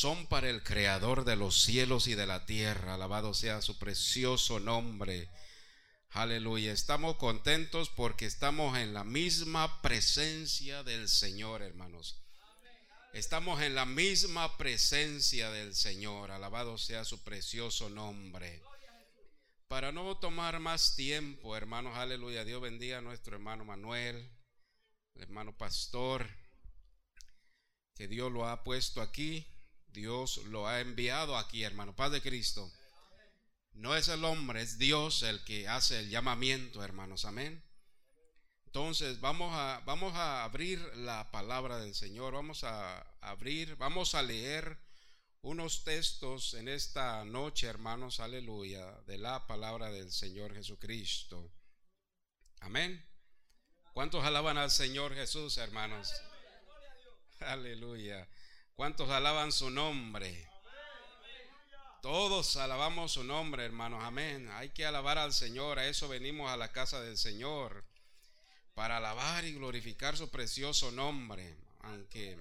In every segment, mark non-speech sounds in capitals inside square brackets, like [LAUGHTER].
son para el Creador de los cielos y de la tierra. Alabado sea su precioso nombre. Aleluya. Estamos contentos porque estamos en la misma presencia del Señor, hermanos. Estamos en la misma presencia del Señor. Alabado sea su precioso nombre. Para no tomar más tiempo, hermanos, aleluya. Dios bendiga a nuestro hermano Manuel, hermano pastor, que Dios lo ha puesto aquí. Dios lo ha enviado aquí, hermano. Paz de Cristo. No es el hombre, es Dios el que hace el llamamiento, hermanos. Amén. Entonces vamos a, vamos a abrir la palabra del Señor. Vamos a abrir, vamos a leer unos textos en esta noche, hermanos, aleluya, de la palabra del Señor Jesucristo. Amén. ¿Cuántos alaban al Señor Jesús, hermanos? Aleluya. ¿Cuántos alaban su nombre? Todos alabamos su nombre, hermanos. Amén. Hay que alabar al Señor. A eso venimos a la casa del Señor. Para alabar y glorificar su precioso nombre. Aunque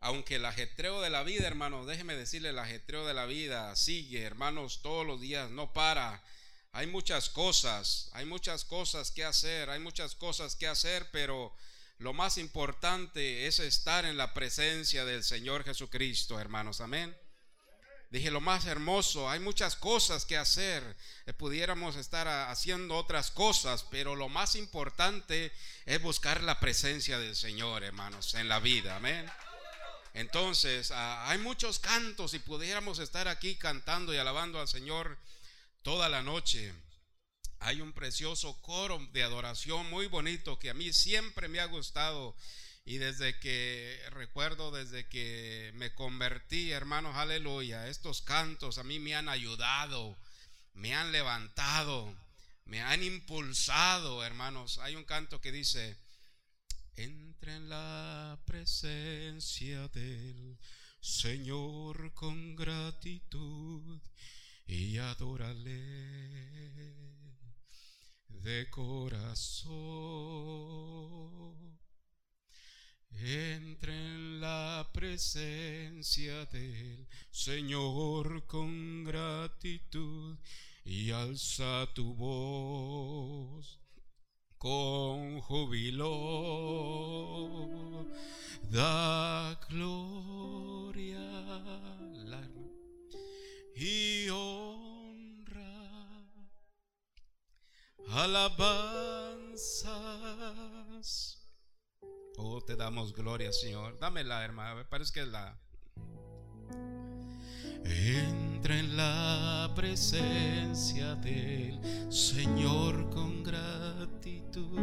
aunque el ajetreo de la vida, hermanos, déjeme decirle, el ajetreo de la vida sigue, hermanos, todos los días, no para. Hay muchas cosas, hay muchas cosas que hacer, hay muchas cosas que hacer, pero lo más importante es estar en la presencia del Señor Jesucristo, hermanos, amén. Dije, lo más hermoso, hay muchas cosas que hacer, eh, pudiéramos estar haciendo otras cosas, pero lo más importante es buscar la presencia del Señor, hermanos, en la vida, amén. Entonces, ah, hay muchos cantos y pudiéramos estar aquí cantando y alabando al Señor toda la noche. Hay un precioso coro de adoración muy bonito que a mí siempre me ha gustado. Y desde que recuerdo, desde que me convertí, hermanos, aleluya, estos cantos a mí me han ayudado, me han levantado, me han impulsado, hermanos. Hay un canto que dice, Entra en la presencia del Señor con gratitud y adórale de corazón. Entra en la presencia del Señor con gratitud y alza tu voz con júbilo. Da gloria y honra, alabanzas. Oh, te damos gloria, Señor. Dámela, hermana. Parece que la. Entra en la presencia del Señor con gratitud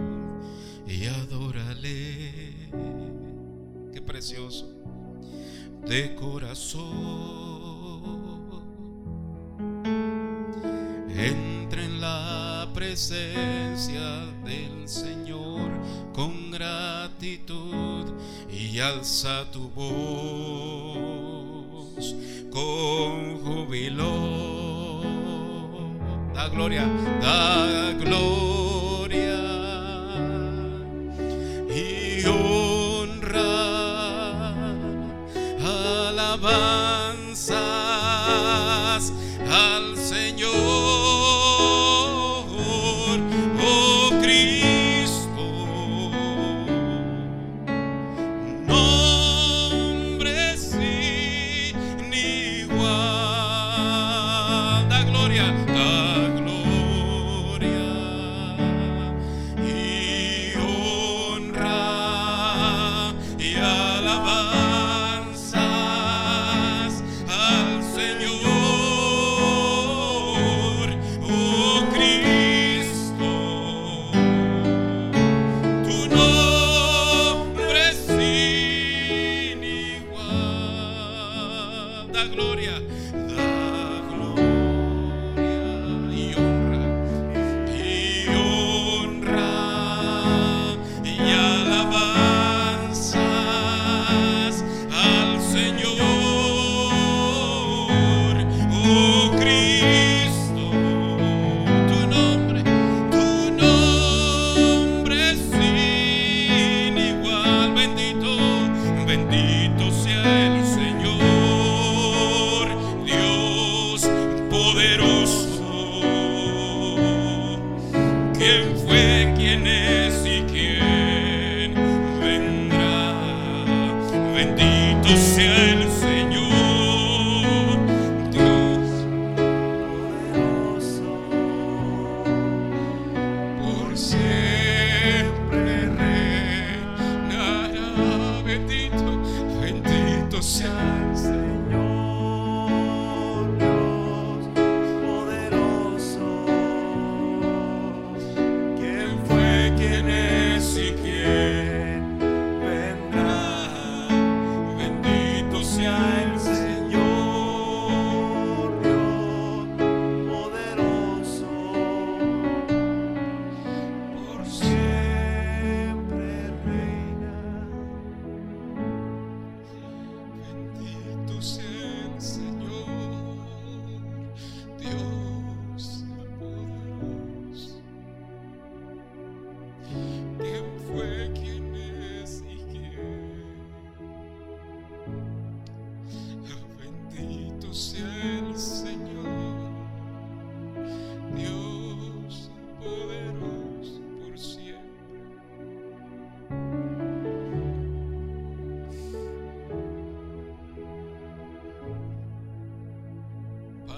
y adórale. Qué precioso. De corazón. Entra en la presencia del Señor con gratitud y alza tu voz con júbilo. Da gloria, da gloria y honra, alabanzas al Señor.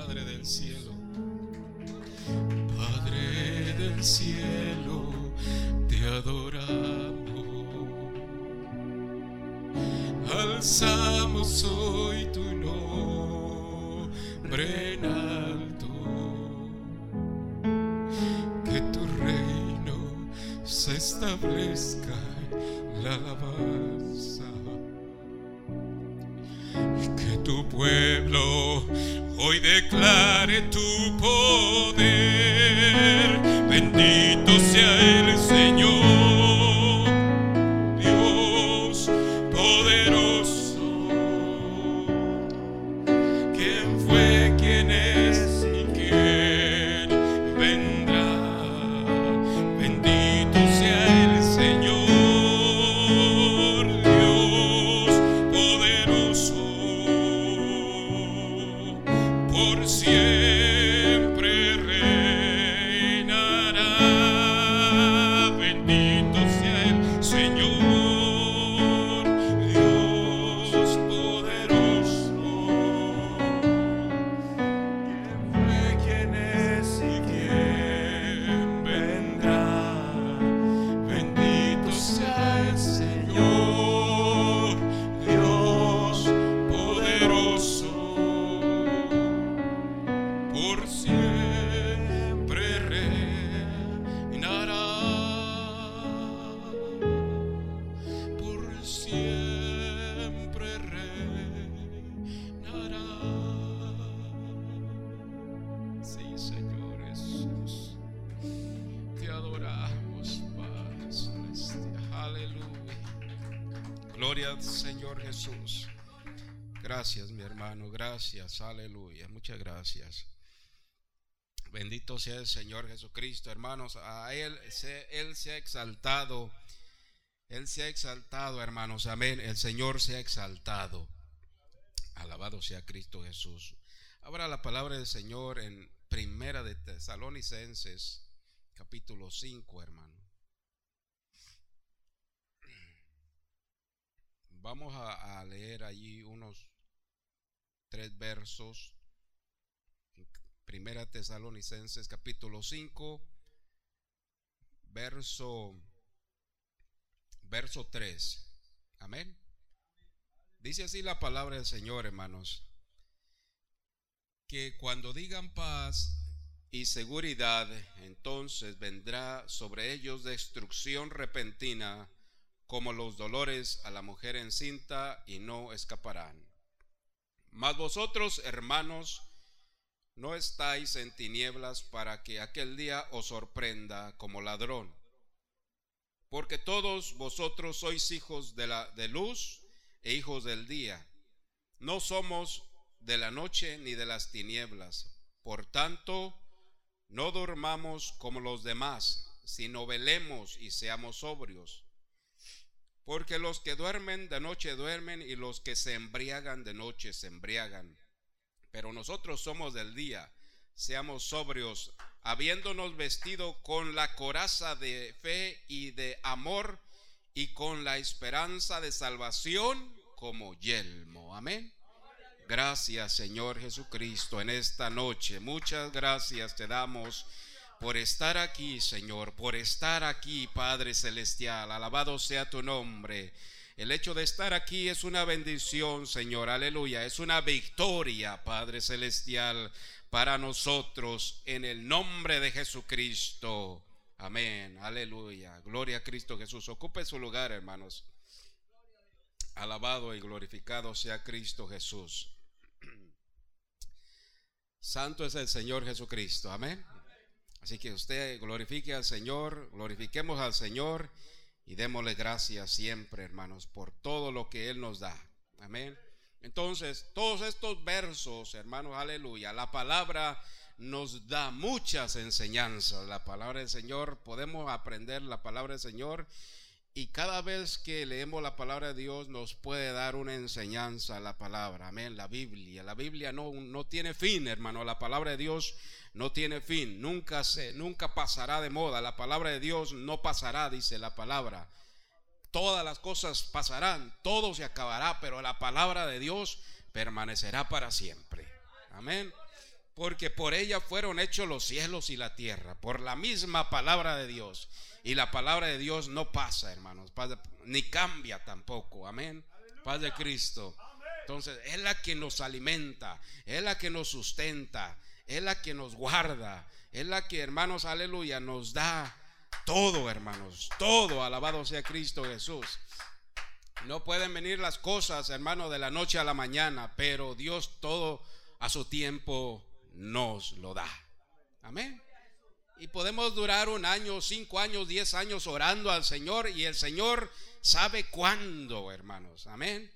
Padre del cielo. Padre del cielo, te adoramos. Alzamos hoy tu nombre. Gracias, Bendito sea el Señor Jesucristo, hermanos. A Él se, Él se ha exaltado. Él se ha exaltado, hermanos. Amén. El Señor se ha exaltado. Alabado sea Cristo Jesús. Ahora la palabra del Señor en Primera de Tesalonicenses, capítulo 5, hermano. Vamos a leer allí unos tres versos. Primera Tesalonicenses capítulo 5, verso verso 3. Amén. Dice así la palabra del Señor, hermanos, que cuando digan paz y seguridad, entonces vendrá sobre ellos destrucción repentina como los dolores a la mujer encinta y no escaparán. Mas vosotros, hermanos, no estáis en tinieblas para que aquel día os sorprenda como ladrón. Porque todos vosotros sois hijos de la de luz e hijos del día. No somos de la noche ni de las tinieblas. Por tanto, no dormamos como los demás, sino velemos y seamos sobrios. Porque los que duermen de noche duermen y los que se embriagan de noche se embriagan. Pero nosotros somos del día, seamos sobrios, habiéndonos vestido con la coraza de fe y de amor y con la esperanza de salvación como yelmo. Amén. Gracias Señor Jesucristo en esta noche. Muchas gracias te damos por estar aquí, Señor, por estar aquí, Padre Celestial. Alabado sea tu nombre. El hecho de estar aquí es una bendición, Señor. Aleluya. Es una victoria, Padre Celestial, para nosotros en el nombre de Jesucristo. Amén. Aleluya. Gloria a Cristo Jesús. Ocupe su lugar, hermanos. Alabado y glorificado sea Cristo Jesús. [CLEARS THROAT] Santo es el Señor Jesucristo. Amén. Así que usted glorifique al Señor, glorifiquemos al Señor y démosle gracias siempre, hermanos, por todo lo que Él nos da. Amén. Entonces, todos estos versos, hermanos, aleluya, la palabra nos da muchas enseñanzas. La palabra del Señor, podemos aprender la palabra del Señor y cada vez que leemos la palabra de Dios nos puede dar una enseñanza la palabra. Amén. La Biblia. La Biblia no, no tiene fin, hermano. La palabra de Dios no tiene fin. Nunca se, nunca pasará de moda. La palabra de Dios no pasará, dice la palabra. Todas las cosas pasarán, todo se acabará, pero la palabra de Dios permanecerá para siempre. Amén. Porque por ella fueron hechos los cielos y la tierra, por la misma palabra de Dios. Y la palabra de Dios no pasa, hermanos, ni cambia tampoco. Amén. Paz de Cristo. Entonces, es la que nos alimenta, es la que nos sustenta, es la que nos guarda, es la que, hermanos, aleluya, nos da todo, hermanos, todo. Alabado sea Cristo Jesús. No pueden venir las cosas, hermanos, de la noche a la mañana, pero Dios todo a su tiempo nos lo da. Amén. Y podemos durar un año, cinco años, diez años orando al Señor y el Señor sabe cuándo, hermanos. Amén.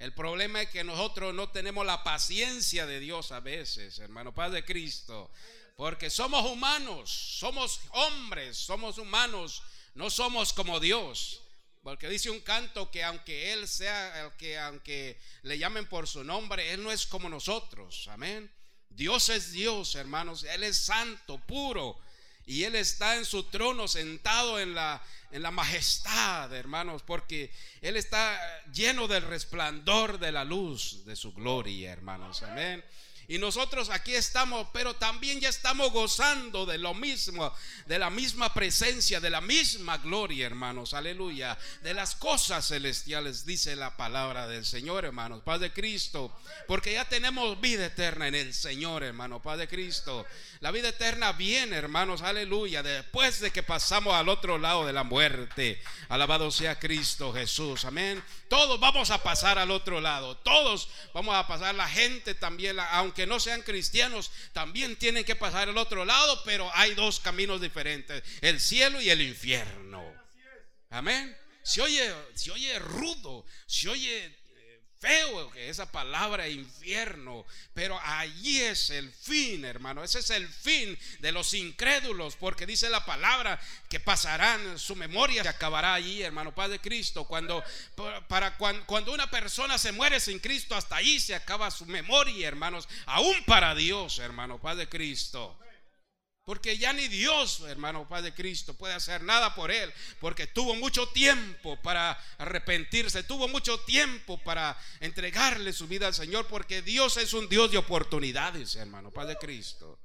El problema es que nosotros no tenemos la paciencia de Dios a veces, hermano, Padre Cristo. Porque somos humanos, somos hombres, somos humanos, no somos como Dios. Porque dice un canto que aunque Él sea, que aunque le llamen por su nombre, Él no es como nosotros. Amén. Dios es Dios, hermanos. Él es santo, puro y Él está en su trono sentado en la, en la majestad, hermanos, porque Él está lleno del resplandor de la luz de su gloria, hermanos. Amén. Y nosotros aquí estamos, pero también ya estamos gozando de lo mismo, de la misma presencia, de la misma gloria, hermanos. Aleluya. De las cosas celestiales, dice la palabra del Señor, hermanos. Padre Cristo. Porque ya tenemos vida eterna en el Señor, hermano. Padre Cristo. La vida eterna viene, hermanos. Aleluya. Después de que pasamos al otro lado de la muerte. Alabado sea Cristo Jesús. Amén. Todos vamos a pasar al otro lado. Todos vamos a pasar. La gente también, aunque no sean cristianos, también tienen que pasar al otro lado, pero hay dos caminos diferentes. El cielo y el infierno. Amén. Se oye, se oye rudo, se oye feo que esa palabra infierno, pero allí es el fin, hermano. Ese es el fin de los incrédulos, porque dice la palabra que pasarán, su memoria se acabará allí, hermano Padre Cristo. Cuando, para, cuando, una persona se muere sin Cristo, hasta ahí se acaba su memoria, hermanos, aún para Dios, hermano Padre Cristo. Porque ya ni Dios, hermano Padre Cristo, puede hacer nada por él. Porque tuvo mucho tiempo para arrepentirse. Tuvo mucho tiempo para entregarle su vida al Señor. Porque Dios es un Dios de oportunidades, hermano Padre Cristo.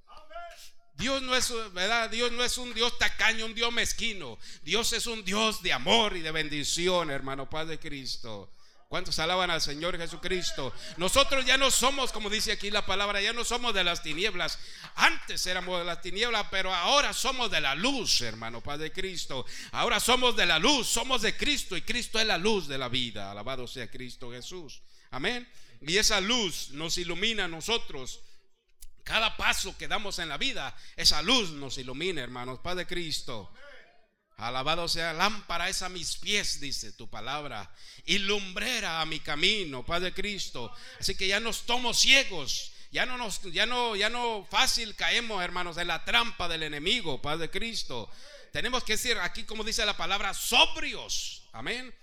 Dios no es, ¿verdad? Dios no es un Dios tacaño, un Dios mezquino. Dios es un Dios de amor y de bendición, hermano Padre Cristo. ¿Cuántos alaban al Señor Jesucristo? Nosotros ya no somos, como dice aquí la palabra, ya no somos de las tinieblas. Antes éramos de las tinieblas, pero ahora somos de la luz, hermano Padre Cristo. Ahora somos de la luz, somos de Cristo y Cristo es la luz de la vida. Alabado sea Cristo Jesús. Amén. Y esa luz nos ilumina a nosotros. Cada paso que damos en la vida, esa luz nos ilumina, hermanos, Padre Cristo. Alabado sea lámpara es a mis pies, dice tu palabra, y lumbrera a mi camino, Padre Cristo. Así que ya nos tomo ciegos, ya no nos, ya no, ya no fácil caemos, hermanos, en la trampa del enemigo, Padre Cristo. Tenemos que decir aquí, como dice la palabra, sobrios. Amén.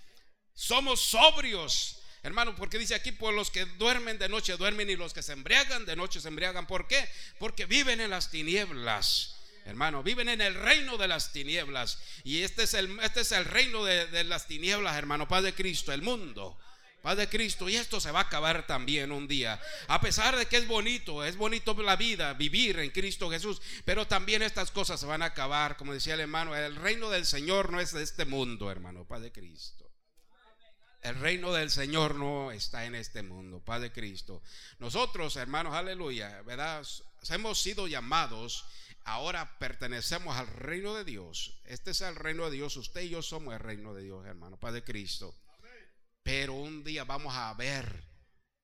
Somos sobrios. Hermano, porque dice aquí, por los que duermen de noche duermen y los que se embriagan de noche se embriagan. ¿Por qué? Porque viven en las tinieblas. Hermano, viven en el reino de las tinieblas. Y este es el, este es el reino de, las tinieblas, hermano, Padre Cristo, el mundo. Paz de Cristo. Y esto se va a acabar también un día. A pesar de que es bonito, es bonito la vida, vivir en Cristo Jesús. Pero también estas cosas se van a acabar. Como decía el hermano, el reino del Señor no es de este mundo, hermano. Paz de Cristo. El reino del Señor no está en este mundo, Paz de Cristo. Nosotros, hermanos, aleluya, ¿verdad? Hemos sido llamados, ahora pertenecemos al reino de Dios. Este es el reino de Dios, usted y yo somos el reino de Dios, hermano, Paz de Cristo. Pero un día vamos a ver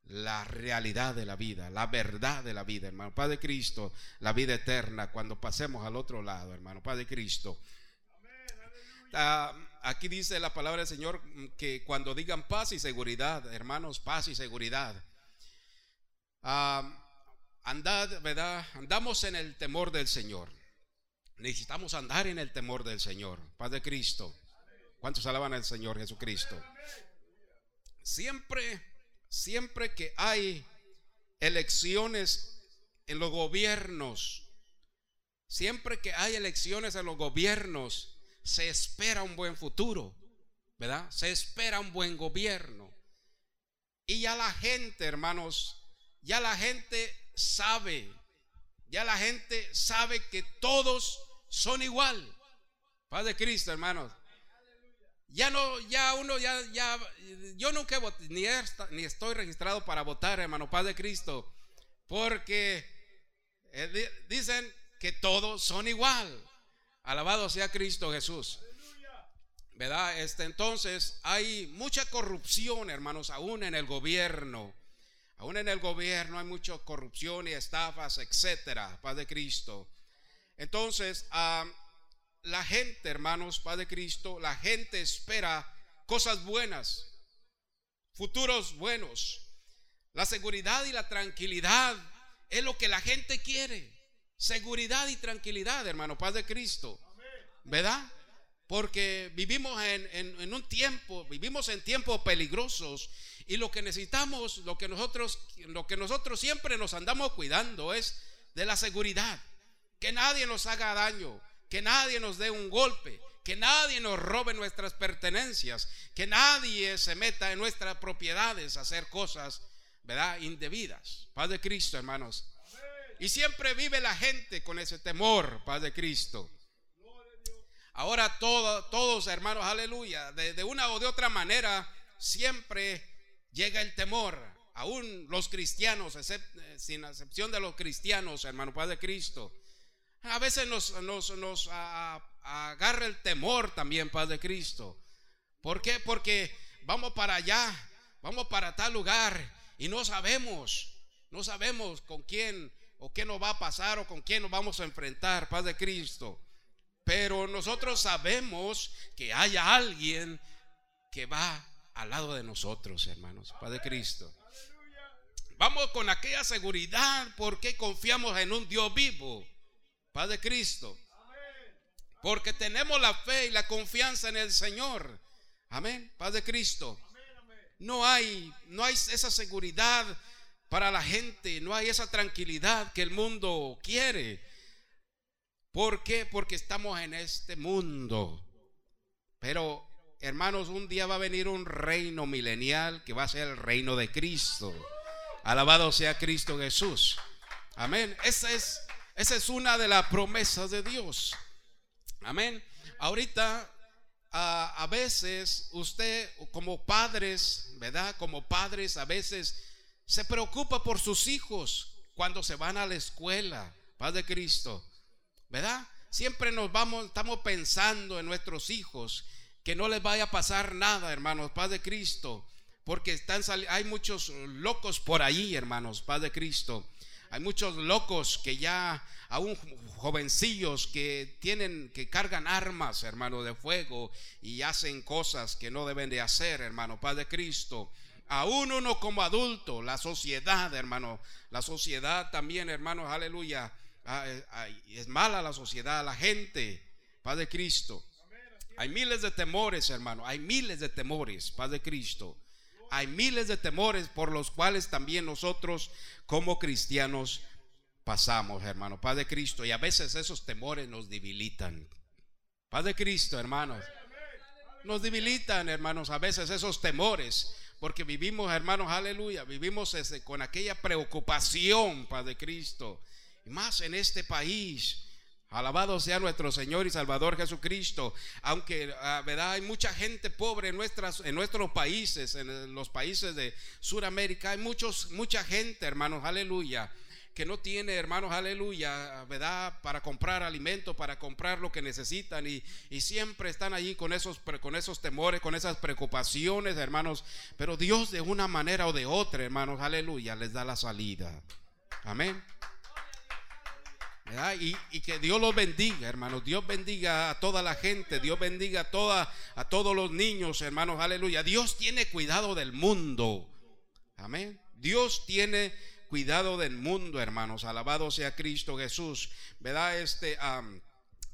la realidad de la vida, la verdad de la vida, hermano. Padre Cristo, la vida eterna, cuando pasemos al otro lado, hermano. Padre Cristo. Ah, aquí dice la palabra del Señor que cuando digan paz y seguridad, hermanos, paz y seguridad. Ah, andad, ¿verdad? Andamos en el temor del Señor. Necesitamos andar en el temor del Señor. Padre Cristo. ¿Cuántos alaban al Señor Jesucristo? Siempre, siempre que hay elecciones en los gobiernos, siempre que hay elecciones en los gobiernos, se espera un buen futuro, ¿verdad? Se espera un buen gobierno. Y ya la gente, hermanos, ya la gente sabe, ya la gente sabe que todos son igual. Paz de Cristo, hermanos. Ya no, ya uno, ya, ya, yo nunca ni, ni estoy registrado para votar, hermano, Paz de Cristo, porque eh, dicen que todos son igual. Alabado sea Cristo Jesús. ¿Verdad? Este, entonces hay mucha corrupción, hermanos, aún en el gobierno. Aún en el gobierno hay mucha corrupción y estafas, etcétera. Paz de Cristo. Entonces, ah, la gente, hermanos, Padre Cristo, la gente espera cosas buenas, futuros buenos. La seguridad y la tranquilidad es lo que la gente quiere. Seguridad y tranquilidad, hermano, Padre Cristo. ¿Verdad? Porque vivimos en, un tiempo, vivimos en tiempos peligrosos y lo que necesitamos, lo que nosotros, lo que nosotros siempre nos andamos cuidando es de la seguridad, que nadie nos haga daño, que nadie nos dé un golpe, que nadie nos robe nuestras pertenencias, que nadie se meta en nuestras propiedades a hacer cosas, ¿verdad? Indebidas. Paz de Cristo, hermanos. Y siempre vive la gente con ese temor, paz de Cristo. Ahora todos, hermanos, aleluya, de, una o de otra manera, siempre llega el temor. Aún los cristianos, sin excepción de los cristianos, hermano, paz de Cristo a veces nos, nos, agarra el temor también, Paz de Cristo. ¿Por qué? Porque vamos para allá, vamos para tal lugar y no sabemos, no sabemos con quién o qué nos va a pasar o con quién nos vamos a enfrentar, Paz de Cristo. Pero nosotros sabemos que hay alguien que va al lado de nosotros, hermanos, Paz de Cristo. Vamos con aquella seguridad porque confiamos en un Dios vivo Paz de Cristo. Porque tenemos la fe y la confianza en el Señor. Amén. Paz de Cristo. No hay, no hay esa seguridad para la gente, no hay esa tranquilidad que el mundo quiere. ¿Por qué? Porque estamos en este mundo. Pero, hermanos, un día va a venir un reino milenial que va a ser el reino de Cristo. Alabado sea Cristo Jesús. Amén. Esa es esa es una de las promesas de Dios. Amén. Ahorita a, veces usted como padres, ¿verdad? Como padres a veces se preocupa por sus hijos cuando se van a la escuela, Padre Cristo, ¿verdad? Siempre nos vamos, estamos pensando en nuestros hijos, que no les vaya a pasar nada, hermanos, Padre Cristo, porque están hay muchos locos por ahí, hermanos, Padre Cristo. Hay muchos locos que ya, aún jovencillos que tienen, que cargan armas, hermano, de fuego y hacen cosas que no deben de hacer, hermano, Padre Cristo. Aún uno como adulto, la sociedad, hermano, la sociedad también, hermanos, aleluya. Ah, eh, es mala la sociedad, la gente, Padre Cristo. Hay miles de temores, hermano, hay miles de temores, Padre Cristo hay miles de temores por los cuales también nosotros como cristianos pasamos, hermano. Padre Cristo, y a veces esos temores nos debilitan. Padre Cristo, hermanos. Nos debilitan, hermanos, a veces esos temores. porque vivimos, hermanos, aleluya, vivimos ese, con aquella preocupación, Padre Cristo, más en este país. Alabado sea nuestro Señor y Salvador Jesucristo. Aunque, ah, ¿verdad? Hay mucha gente pobre en, nuestras, en nuestros países, en los países de Sudamérica. Hay muchos, mucha gente, hermanos, aleluya que no tiene, hermanos, aleluya, ¿verdad? Para comprar alimento, para comprar lo que necesitan y, siempre están allí con esos, con esos temores, con esas preocupaciones, hermanos. Pero Dios de una manera o de otra, hermanos, aleluya, les da la salida. Amén. Y, que Dios los bendiga, hermanos. Dios bendiga a toda la gente. Dios bendiga a, toda, a todos los niños, hermanos. Aleluya. Dios tiene cuidado del mundo. Amén. Dios tiene cuidado del mundo, hermanos. Alabado sea Cristo Jesús. ¿Verdad? Este,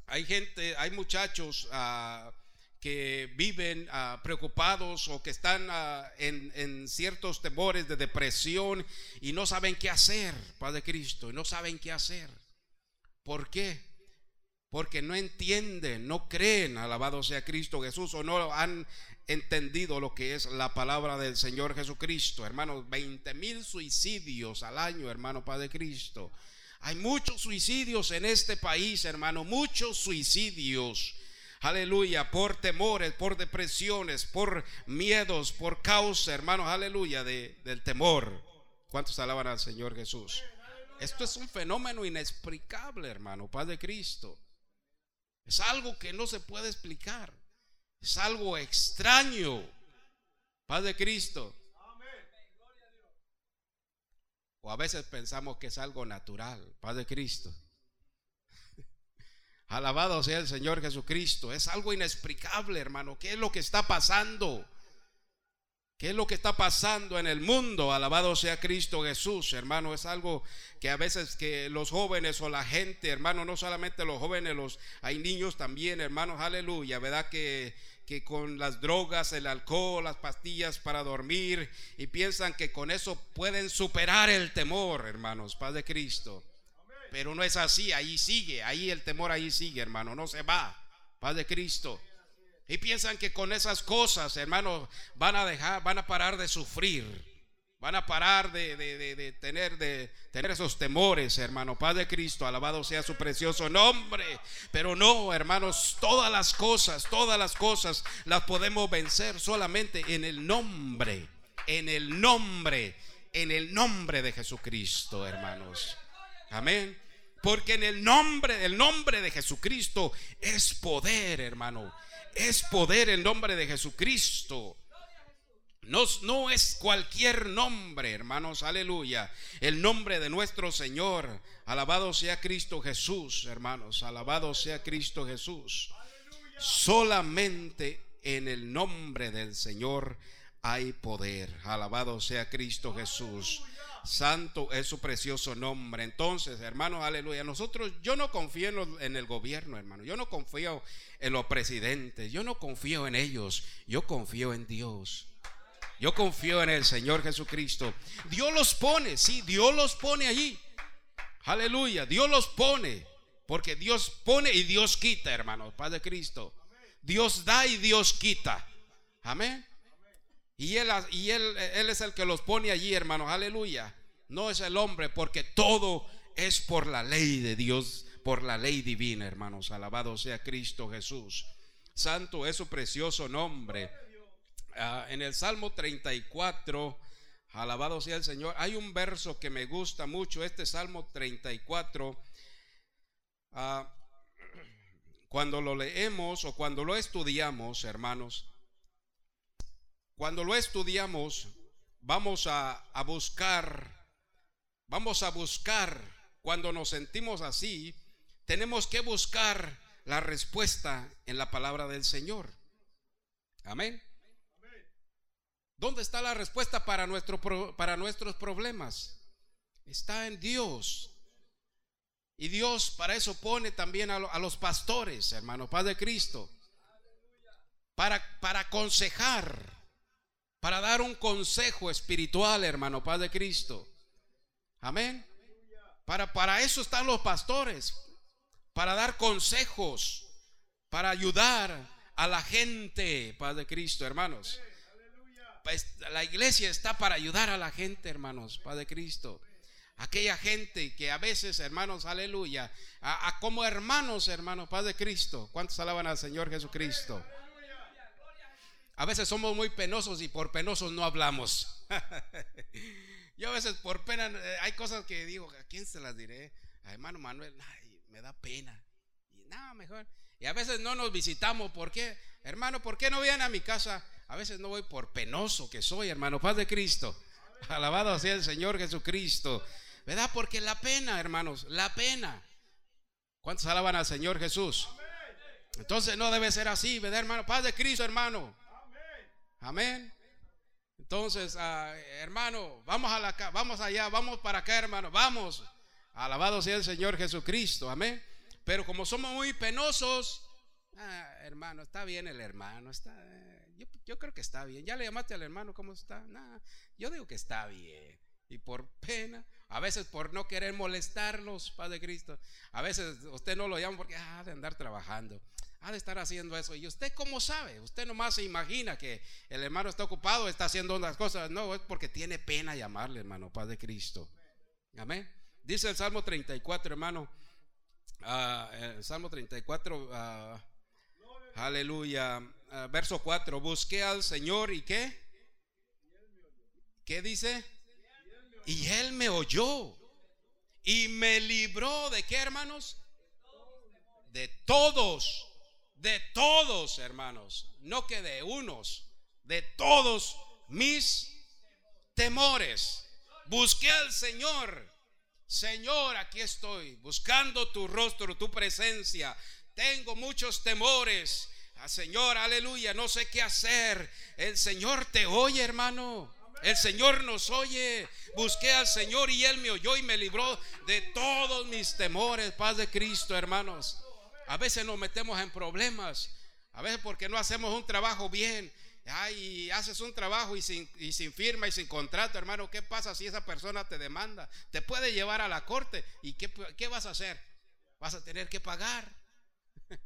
hay gente, hay muchachos ah, que viven ah, preocupados o que están ah, en, en, ciertos temores de depresión y no saben qué hacer, Padre Cristo, y no saben qué hacer. ¿Por qué? Porque no entienden, no creen, alabado sea Cristo Jesús, o no han entendido lo que es la palabra del Señor Jesucristo. Hermanos, 20 mil suicidios al año, hermano Padre Cristo. Hay muchos suicidios en este país, hermano, muchos suicidios. Aleluya, por temores, por depresiones, por miedos, por causa, hermanos, aleluya, de, del temor. ¿Cuántos alaban al Señor Jesús? Esto es un fenómeno inexplicable, hermano, Padre Cristo. Es algo que no se puede explicar. Es algo extraño. Paz de Cristo. O a veces pensamos que es algo natural. Paz de Cristo. [LAUGHS] Alabado sea el Señor Jesucristo. Es algo inexplicable, hermano. ¿Qué es lo que está pasando? ¿Qué es lo que está pasando en el mundo? Alabado sea Cristo Jesús, hermano. Es algo que a veces que los jóvenes o la gente, hermano, no solamente los jóvenes, los hay niños también, hermanos, aleluya, ¿verdad? Que que con las drogas, el alcohol, las pastillas para dormir y piensan que con eso pueden superar el temor, hermanos, paz de Cristo. Pero no es así, ahí sigue, ahí el temor ahí sigue, hermano, no se va, paz de Cristo. Y piensan que con esas cosas, hermanos, van a dejar, van a parar de sufrir. Van a parar de, tener, de tener esos temores, hermano. Padre Cristo, alabado sea su precioso nombre. Pero no, hermanos, todas las cosas, todas las cosas las podemos vencer solamente en el nombre, en el nombre, en el nombre de Jesucristo, hermanos. Amén. Porque en el nombre, el nombre de Jesucristo es poder, hermano. Es poder el nombre de Jesucristo. No, es cualquier nombre, hermanos, aleluya. El nombre de nuestro Señor. Alabado sea Cristo Jesús, hermanos. Alabado sea Cristo Jesús. Solamente en el nombre del Señor hay poder. Alabado sea Cristo Jesús. Santo es su precioso nombre. Entonces, hermanos, aleluya. Nosotros, yo no confío en, en, el gobierno, hermano. Yo no confío en los presidentes. Yo no confío en ellos. Yo confío en Dios. Yo confío en el Señor Jesucristo. Dios los pone, sí, Dios los pone allí. Aleluya, Dios los pone. Porque Dios pone y Dios quita, hermano, Padre Cristo. Dios da y Dios quita. Amén. Y él, es el que los pone allí, hermanos. Aleluya. No es el hombre, porque todo es por la ley de Dios, por la ley divina, hermanos. Alabado sea Cristo Jesús. Santo es su precioso nombre. Ah, en el Salmo 34, alabado sea el Señor, hay un verso que me gusta mucho, este Salmo 34, ah, cuando lo leemos o cuando lo estudiamos, hermanos, cuando lo estudiamos, vamos a, buscar, vamos a buscar, cuando nos sentimos así, tenemos que buscar la respuesta en la palabra del Señor. Amén. ¿Dónde está la respuesta para, nuestro, para nuestros problemas? Está en Dios. Y Dios para eso pone también a, los pastores, hermano, Padre Cristo, para, para aconsejar, para dar un consejo espiritual, hermano, Padre Cristo. Amén. Para, para eso están los pastores, para dar consejos, para ayudar a la gente, Padre Cristo, hermanos. pues, la iglesia está para ayudar a la gente, hermanos, Padre Cristo. Aquella gente que a veces, hermanos, aleluya, a, como hermanos, hermanos, Padre Cristo. ¿Cuántos alaban al Señor Jesucristo? A veces somos muy penosos y por penosos no hablamos. [LAUGHS] Yo a veces por pena, eh, hay cosas que digo, ¿a quién se las diré? A hermano Manuel, me da pena. Y nada, mejor. Y a veces no nos visitamos. ¿Por qué? Hermano, ¿por qué no vienen a mi casa? A veces no voy por penoso que soy, hermano. Paz de Cristo. [LAUGHS] Alabado sea el Señor Jesucristo. ¿Verdad? Porque la pena, hermanos, la pena. ¿Cuántos alaban al Señor Jesús? Entonces no debe ser así, ¿verdad, hermano? Paz de Cristo, hermano. Amén. Entonces, ah, hermano, vamos a la vamos allá, vamos para acá, hermano, vamos. Alabado sea el Señor Jesucristo, amén. Pero como somos muy penosos, ah, hermano, está bien el hermano, está, eh, yo, creo que está bien. Ya le llamaste al hermano, ¿cómo está? Nah, yo digo que está bien. Y por pena, a veces por no querer molestarlos, Padre Cristo, a veces usted no lo llama porque ah, de andar trabajando ha de estar haciendo eso. ¿Y usted cómo sabe? Usted nomás se imagina que el hermano está ocupado, está haciendo unas cosas. No, es porque tiene pena llamarle, hermano, Padre Cristo. Amén. Dice el Salmo 34, hermano. Ah, Salmo 34, ah, aleluya. Ah, verso 4. Busqué al Señor y qué? ¿Qué dice? Y él me oyó. Y me libró de qué, hermanos? De todos de todos, hermanos, no que de unos, de todos mis temores. Busqué al Señor. Señor, aquí estoy, buscando tu rostro, tu presencia. Tengo muchos temores. Ah, Señor, aleluya, no sé qué hacer. El Señor te oye, hermano. El Señor nos oye. Busqué al Señor y Él me oyó y me libró de todos mis temores. Paz de Cristo, hermanos. A veces nos metemos en problemas. A veces porque no hacemos un trabajo bien. Ay, haces un trabajo y sin, sin, firma y sin contrato, hermano. ¿Qué pasa si esa persona te demanda? Te puede llevar a la corte. ¿Y qué, qué vas a hacer? Vas a tener que pagar. [LAUGHS]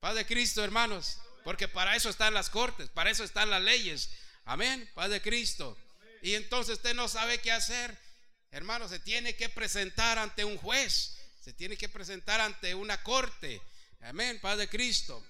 Padre Cristo, hermanos. Porque para eso están las cortes, para eso están las leyes. Amén, Padre Cristo. Y entonces usted no sabe qué hacer. Hermano, se tiene que presentar ante un juez se tiene que presentar ante una corte. Amén, Paz de Cristo.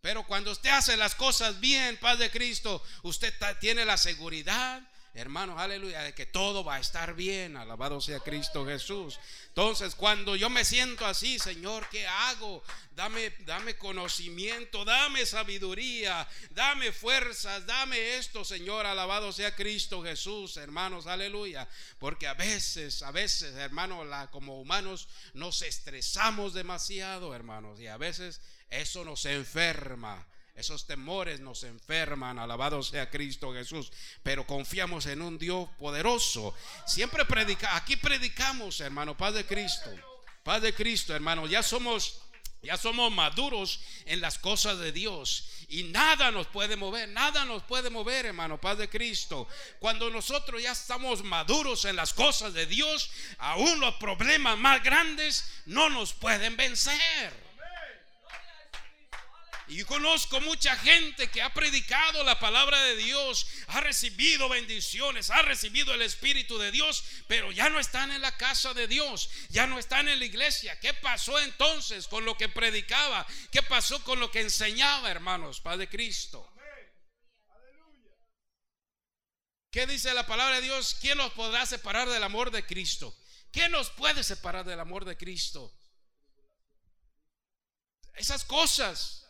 Pero cuando usted hace las cosas bien, Paz de Cristo, usted tiene la seguridad hermanos, aleluya, de que todo va a estar bien. Alabado sea Cristo Jesús. Entonces, cuando yo me siento así, Señor, ¿qué hago? Dame, dame conocimiento, dame sabiduría, dame fuerzas, dame esto, Señor. Alabado sea Cristo Jesús, hermanos, aleluya. Porque a veces, a veces, hermanos, como humanos nos estresamos demasiado, hermanos, y a veces eso nos enferma. Esos temores nos enferman, alabado sea Cristo Jesús, pero confiamos en un Dios poderoso. Siempre predica, aquí predicamos, hermano, paz de Cristo. Paz de Cristo, hermano, ya somos ya somos maduros en las cosas de Dios y nada nos puede mover, nada nos puede mover, hermano, paz de Cristo. Cuando nosotros ya estamos maduros en las cosas de Dios, aún los problemas más grandes no nos pueden vencer. Y conozco mucha gente que ha predicado la palabra de Dios, ha recibido bendiciones, ha recibido el Espíritu de Dios, pero ya no están en la casa de Dios, ya no están en la iglesia. ¿Qué pasó entonces con lo que predicaba? ¿Qué pasó con lo que enseñaba, hermanos, Padre Cristo? ¿Qué dice la palabra de Dios? ¿Quién nos podrá separar del amor de Cristo? ¿Quién nos puede separar del amor de Cristo? Esas cosas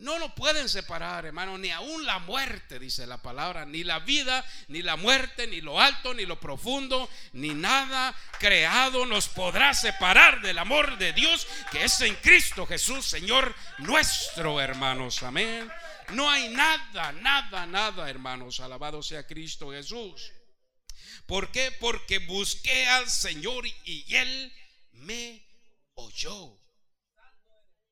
no lo pueden separar, hermano, ni aún la muerte, dice la palabra, ni la vida, ni la muerte, ni lo alto, ni lo profundo, ni nada creado nos podrá separar del amor de Dios que es en Cristo Jesús, Señor nuestro, hermanos. Amén. No hay nada, nada, nada, hermanos. Alabado sea Cristo Jesús. ¿Por qué? Porque busqué al Señor y Él me oyó.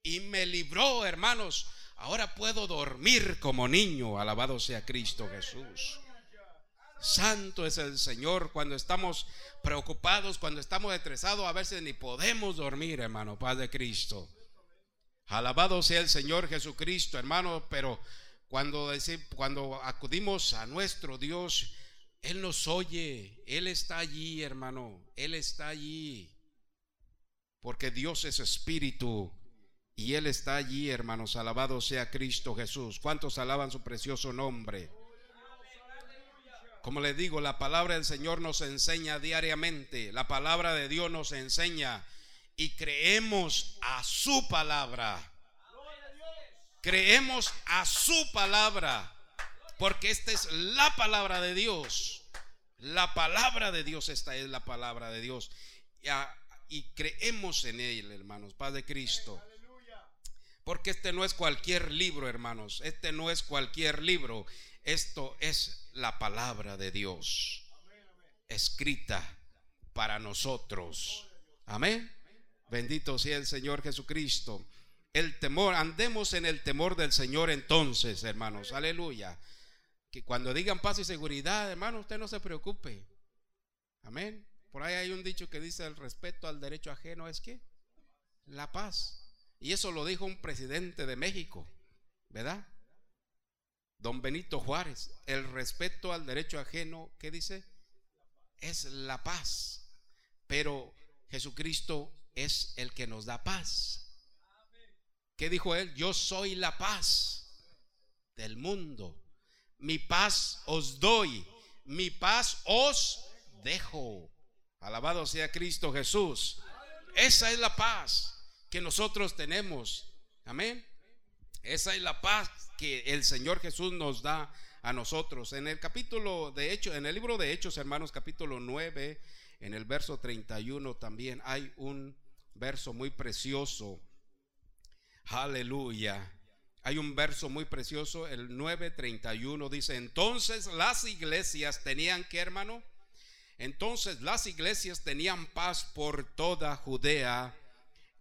Y me libró, hermanos Ahora puedo dormir como niño, alabado sea Cristo Jesús. Santo es el Señor cuando estamos preocupados, cuando estamos estresados, a veces ni podemos dormir, hermano, Padre Cristo. Alabado sea el Señor Jesucristo, hermano, pero Cuando, cuando acudimos a nuestro Dios, Él nos oye, Él está allí, hermano, Él está allí. Porque Dios es espíritu y Él está allí, hermanos. Alabado sea Cristo Jesús. ¿Cuántos alaban su precioso nombre? Como les digo, la palabra del Señor nos enseña diariamente. La palabra de Dios nos enseña y creemos a su palabra. Creemos a su palabra. Porque esta es la palabra de Dios. La palabra de Dios, esta es la palabra de Dios. Y, creemos en él, hermanos, Paz de Cristo. Porque este no es cualquier libro, hermanos. Este no es cualquier libro. Esto es la palabra de Dios. Escrita para nosotros. Amén. Bendito sea el Señor Jesucristo el temor, andemos en el temor del Señor entonces, hermanos, aleluya. Que cuando digan paz y seguridad, hermano, usted no se preocupe. Amén. Por ahí hay un dicho que dice el respeto al derecho ajeno es que la paz. Y eso lo dijo un presidente de México, ¿verdad? Don Benito Juárez, el respeto al derecho ajeno, ¿qué dice? Es la paz. Pero Jesucristo es el que nos da paz. ¿Qué dijo él? Yo soy la paz del mundo. Mi paz os doy. Mi paz os dejo. Alabado sea Cristo Jesús. Esa es la paz que nosotros tenemos. Amén. Esa es la paz que el Señor Jesús nos da a nosotros. En el capítulo de Hechos, en el libro de Hechos, hermanos, capítulo 9, en el verso 31 también hay un verso muy precioso Aleluya. Hay un verso muy precioso, el 9:31 dice, entonces las iglesias tenían que, hermano, entonces las iglesias tenían paz por toda Judea,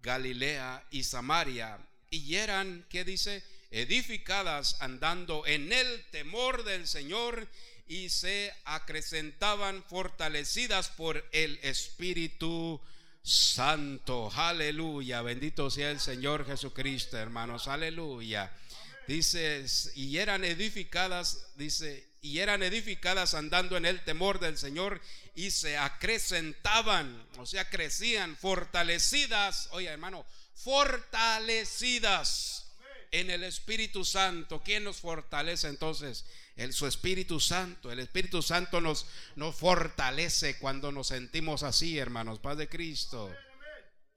Galilea y Samaria, y eran, ¿qué dice? Edificadas andando en el temor del Señor y se acrecentaban fortalecidas por el Espíritu Santo, aleluya, bendito sea el Señor Jesucristo, hermanos, aleluya. Dice, y eran edificadas, dice, y eran edificadas andando en el temor del Señor y se acrecentaban, o sea, crecían, fortalecidas, oye hermano, fortalecidas en el Espíritu Santo. ¿Quién nos fortalece entonces? el, su Espíritu Santo. El Espíritu Santo nos, nos fortalece cuando nos sentimos así, hermanos. Paz de Cristo.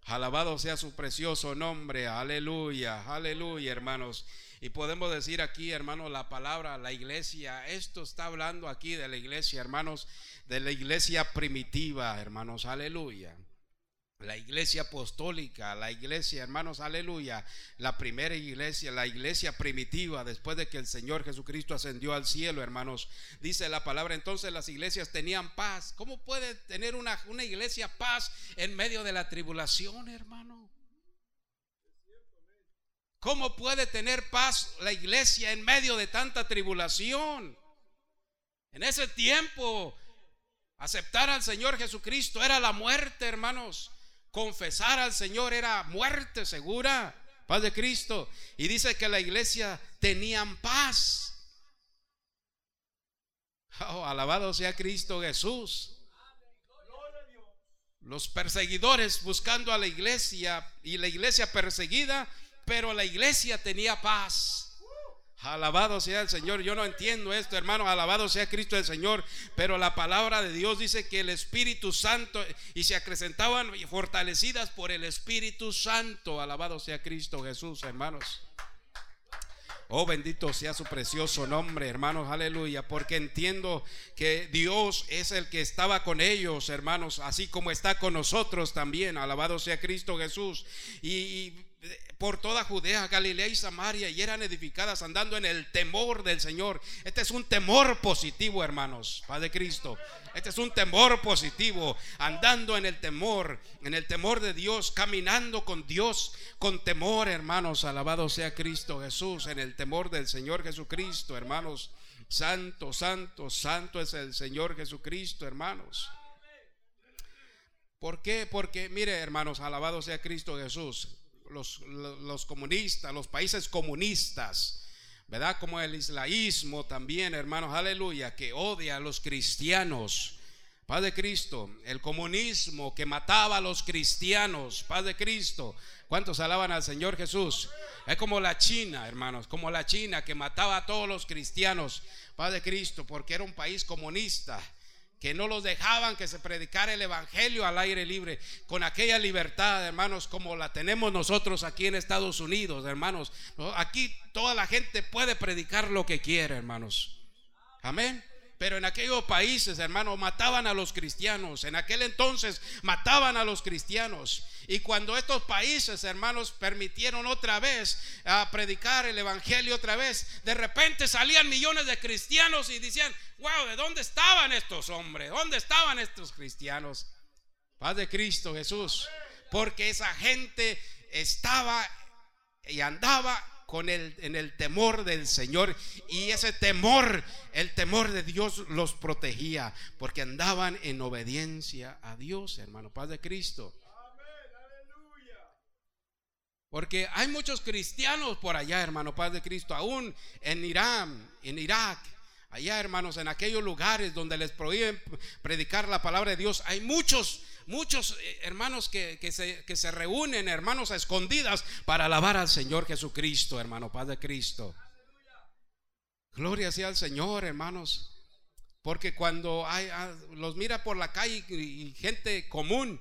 Alabado sea su precioso nombre. Aleluya, aleluya, hermanos. Y podemos decir aquí, hermanos, la palabra, la iglesia. Esto está hablando aquí de la iglesia, hermanos, de la iglesia primitiva, hermanos. Aleluya la iglesia apostólica, la iglesia, hermanos, aleluya, la primera iglesia, la iglesia primitiva, después de que el Señor Jesucristo ascendió al cielo, hermanos, dice la palabra, entonces las iglesias tenían paz. ¿Cómo puede tener una, una iglesia paz en medio de la tribulación, hermano? ¿Cómo puede tener paz la iglesia en medio de tanta tribulación? En ese tiempo, aceptar al Señor Jesucristo era la muerte, hermanos confesar al Señor era muerte segura. Paz de Cristo. Y dice que la iglesia tenían paz. Oh, alabado sea Cristo Jesús. Los perseguidores buscando a la iglesia y la iglesia perseguida, pero la iglesia tenía paz. Alabado sea el Señor. Yo no entiendo esto, hermano. Alabado sea Cristo el Señor. Pero la palabra de Dios dice que el Espíritu Santo y se acrecentaban fortalecidas por el Espíritu Santo. Alabado sea Cristo Jesús, hermanos. Oh, bendito sea su precioso nombre, hermanos, aleluya, porque entiendo que Dios es el que estaba con ellos, hermanos, así como está con nosotros también. Alabado sea Cristo Jesús. Y, por toda Judea, Galilea y Samaria y eran edificadas andando en el temor del Señor. Este es un temor positivo, hermanos, Padre Cristo. Este es un temor positivo, andando en el temor, en el temor de Dios, caminando con Dios con temor, hermanos. Alabado sea Cristo Jesús, en el temor del Señor Jesucristo, hermanos. Santo, santo, santo es el Señor Jesucristo, hermanos. ¿Por qué? Porque, mire, hermanos, alabado sea Cristo Jesús los, comunistas, los países comunistas, ¿verdad? Como el islaísmo también, hermanos, aleluya, que odia a los cristianos. Paz de Cristo, el comunismo que mataba a los cristianos, paz de Cristo. ¿Cuántos alaban al Señor Jesús? Es como la China, hermanos, como la China que mataba a todos los cristianos, paz de Cristo, porque era un país comunista que no los dejaban que se predicara el Evangelio al aire libre, con aquella libertad, hermanos, como la tenemos nosotros aquí en Estados Unidos, hermanos. Aquí toda la gente puede predicar lo que quiere, hermanos. Amén. Pero en aquellos países, hermanos, mataban a los cristianos. En aquel entonces mataban a los cristianos. Y cuando estos países, hermanos, permitieron otra vez a predicar el evangelio otra vez, de repente salían millones de cristianos y decían, wow, ¿de dónde estaban estos hombres? ¿Dónde estaban estos cristianos? Paz de Cristo Jesús. Porque esa gente estaba y andaba con el, en el temor del Señor. Y ese temor, el temor de Dios los protegía, porque andaban en obediencia a Dios, hermano, paz de Cristo. Porque hay muchos cristianos por allá, hermano, paz de Cristo, aún en Irán, en Irak, allá, hermanos, en aquellos lugares donde les prohíben predicar la palabra de Dios, hay muchos muchos eh, hermanos que, se, que se reúnen, hermanos a escondidas, para alabar al Señor Jesucristo, hermano, Padre Cristo. Gloria sea al Señor, hermanos. Porque cuando hay, ah, los mira por la calle y gente común,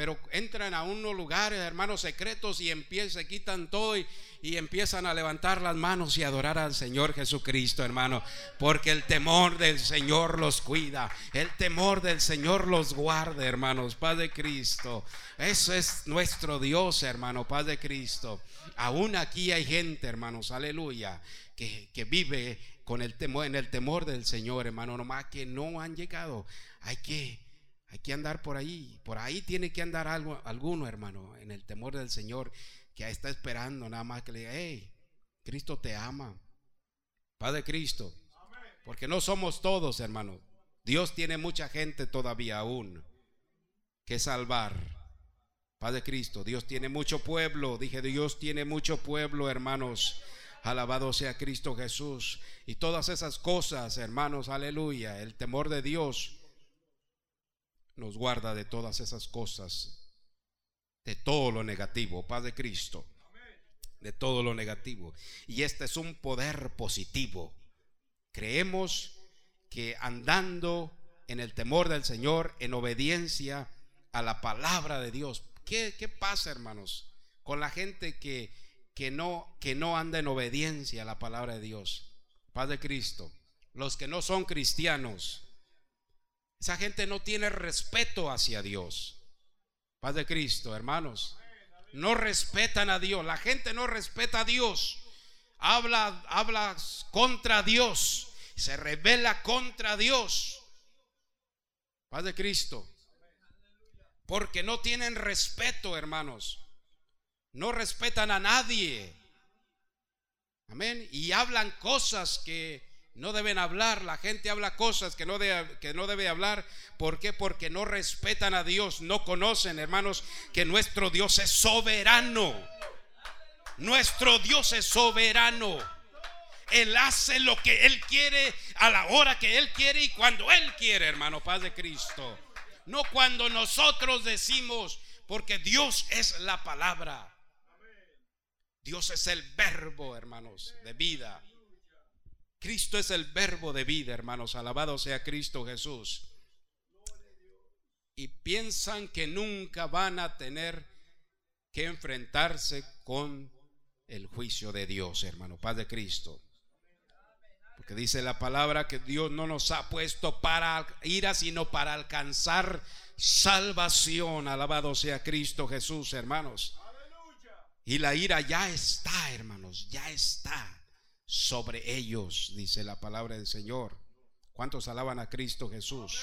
pero entran a unos lugares, hermanos, secretos y empiezan, se quitan todo y, empiezan a levantar las manos y adorar al Señor Jesucristo, hermano. Porque el temor del Señor los cuida, el temor del Señor los guarda, hermanos. Padre Cristo, eso es nuestro Dios, hermano, Padre Cristo. Aún aquí hay gente, hermanos, aleluya, que, que vive con el temor, en el temor del Señor, hermano, nomás que no han llegado. Hay que hay que andar por ahí. Por ahí tiene que andar algo, alguno, hermano, en el temor del Señor, que está esperando nada más que le diga, hey, Cristo te ama. Padre Cristo. Porque no somos todos, hermano. Dios tiene mucha gente todavía aún que salvar. Padre Cristo, Dios tiene mucho pueblo. Dije, Dios tiene mucho pueblo, hermanos. Alabado sea Cristo Jesús. Y todas esas cosas, hermanos, aleluya. El temor de Dios nos guarda de todas esas cosas, de todo lo negativo, Padre Cristo, de todo lo negativo. Y este es un poder positivo. Creemos que andando en el temor del Señor, en obediencia a la palabra de Dios, ¿qué, qué pasa, hermanos, con la gente que, que, no, que no anda en obediencia a la palabra de Dios? Padre Cristo, los que no son cristianos, esa gente no tiene respeto hacia Dios. Paz de Cristo, hermanos. No respetan a Dios. La gente no respeta a Dios. Habla, habla contra Dios. Se revela contra Dios. Paz de Cristo. Porque no tienen respeto, hermanos. No respetan a nadie. Amén. Y hablan cosas que no deben hablar, la gente habla cosas que no, debe, que no debe hablar. ¿Por qué? Porque no respetan a Dios, no conocen, hermanos, que nuestro Dios es soberano. Nuestro Dios es soberano. Él hace lo que Él quiere a la hora que Él quiere y cuando Él quiere, hermano, paz de Cristo. No cuando nosotros decimos, porque Dios es la palabra. Dios es el verbo, hermanos, de vida. Cristo es el verbo de vida, hermanos. Alabado sea Cristo Jesús. Y piensan que nunca van a tener que enfrentarse con el juicio de Dios, hermano, Paz de Cristo. Porque dice la palabra que Dios no nos ha puesto para ira, sino para alcanzar salvación. Alabado sea Cristo Jesús, hermanos. Y la ira ya está, hermanos, ya está sobre ellos, dice la palabra del Señor. ¿Cuántos alaban a Cristo Jesús?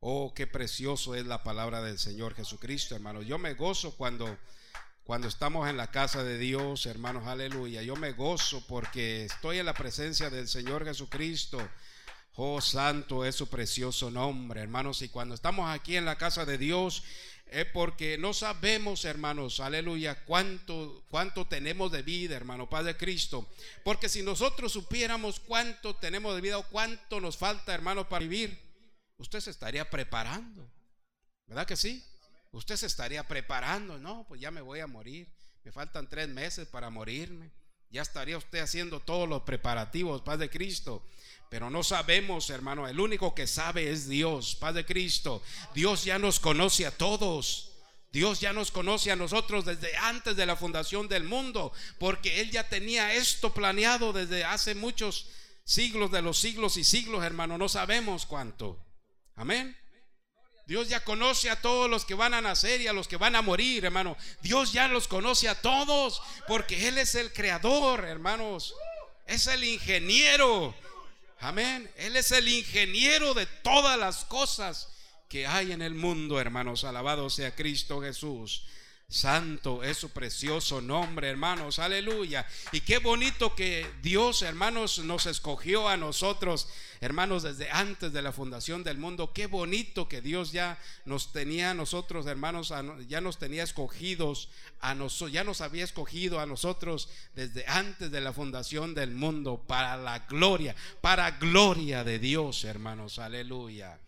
Oh, qué precioso es la palabra del Señor Jesucristo, hermanos. Yo me gozo cuando cuando estamos en la casa de Dios, hermanos, aleluya. Yo me gozo porque estoy en la presencia del Señor Jesucristo. Oh, santo es su precioso nombre, hermanos. Y cuando estamos aquí en la casa de Dios, es porque no sabemos, hermanos, aleluya, cuánto, cuánto tenemos de vida, hermano, Padre Cristo. Porque si nosotros supiéramos cuánto tenemos de vida o cuánto nos falta, hermano, para vivir, usted se estaría preparando. ¿Verdad que sí? Usted se estaría preparando. No, pues ya me voy a morir. Me faltan tres meses para morirme. Ya estaría usted haciendo todos los preparativos, Padre Cristo. Pero no sabemos, hermano. El único que sabe es Dios, Padre Cristo. Dios ya nos conoce a todos. Dios ya nos conoce a nosotros desde antes de la fundación del mundo, porque Él ya tenía esto planeado desde hace muchos siglos de los siglos y siglos, hermano. No sabemos cuánto. Amén. Dios ya conoce a todos los que van a nacer y a los que van a morir, hermano. Dios ya los conoce a todos, porque Él es el creador, hermanos. Es el ingeniero. Amén. Él es el ingeniero de todas las cosas que hay en el mundo, hermanos. Alabado sea Cristo Jesús. Santo es su precioso nombre, hermanos. Aleluya. Y qué bonito que Dios, hermanos, nos escogió a nosotros, hermanos, desde antes de la fundación del mundo. Qué bonito que Dios ya nos tenía a nosotros, hermanos, ya nos tenía escogidos a nosotros, ya nos había escogido a nosotros desde antes de la fundación del mundo para la gloria, para gloria de Dios, hermanos. Aleluya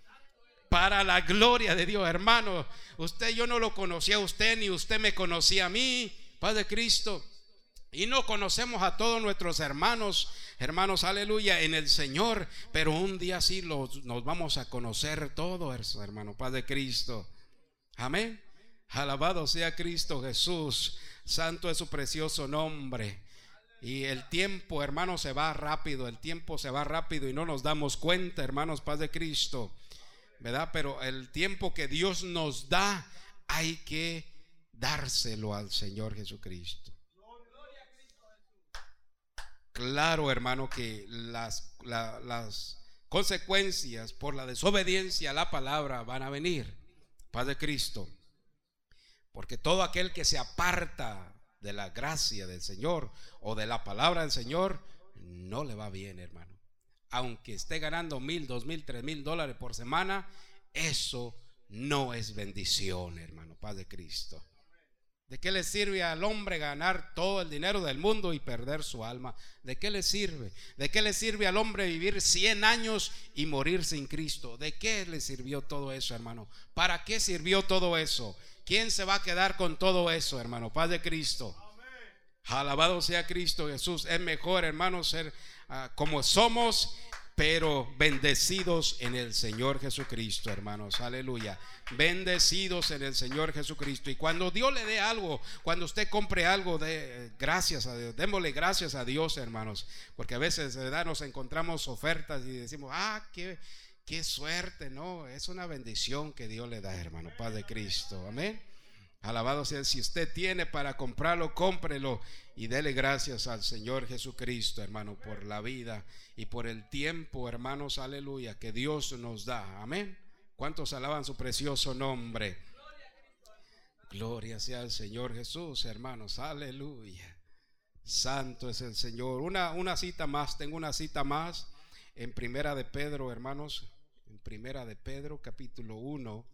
para la gloria de Dios, hermano. Usted, yo no lo conocía a usted, ni usted me conocía a mí, Padre Cristo. Y no conocemos a todos nuestros hermanos, hermanos, aleluya, en el Señor. Pero un día sí los, nos vamos a conocer todos, hermano, Padre Cristo. Amén. Alabado sea Cristo Jesús. Santo es su precioso nombre. Y el tiempo, hermano, se va rápido. El tiempo se va rápido y no nos damos cuenta, hermanos, Paz de Cristo. ¿Verdad? Pero el tiempo que Dios nos da, hay que dárselo al Señor Jesucristo. Claro, hermano, que las, las consecuencias por la desobediencia a la palabra van a venir, Padre Cristo. Porque todo aquel que se aparta de la gracia del Señor o de la palabra del Señor, no le va bien, hermano aunque esté ganando mil, dos mil, tres mil dólares por semana, eso no es bendición, hermano, Padre Cristo. ¿De qué le sirve al hombre ganar todo el dinero del mundo y perder su alma? ¿De qué le sirve? ¿De qué le sirve al hombre vivir 100 años y morir sin Cristo? ¿De qué le sirvió todo eso, hermano? ¿Para qué sirvió todo eso? ¿Quién se va a quedar con todo eso, hermano? Padre Cristo. Alabado sea Cristo Jesús. Es mejor, hermano, ser Ah, como somos, pero bendecidos en el Señor Jesucristo, hermanos. Aleluya. Bendecidos en el Señor Jesucristo. Y cuando Dios le dé algo, cuando usted compre algo, de gracias a Dios. Démosle gracias a Dios, hermanos. Porque a veces nos encontramos ofertas y decimos, ah, qué, qué suerte. No, es una bendición que Dios le da, hermano, Padre Cristo. Amén. Alabado sea, si usted tiene para comprarlo, cómprelo y dele gracias al Señor Jesucristo, hermano, por la vida y por el tiempo, hermanos, aleluya, que Dios nos da. Amén. ¿Cuántos alaban su precioso nombre? Gloria sea al Señor Jesús, hermanos, aleluya. Santo es el Señor. Una, una cita más, tengo una cita más en Primera de Pedro, hermanos, en Primera de Pedro, capítulo 1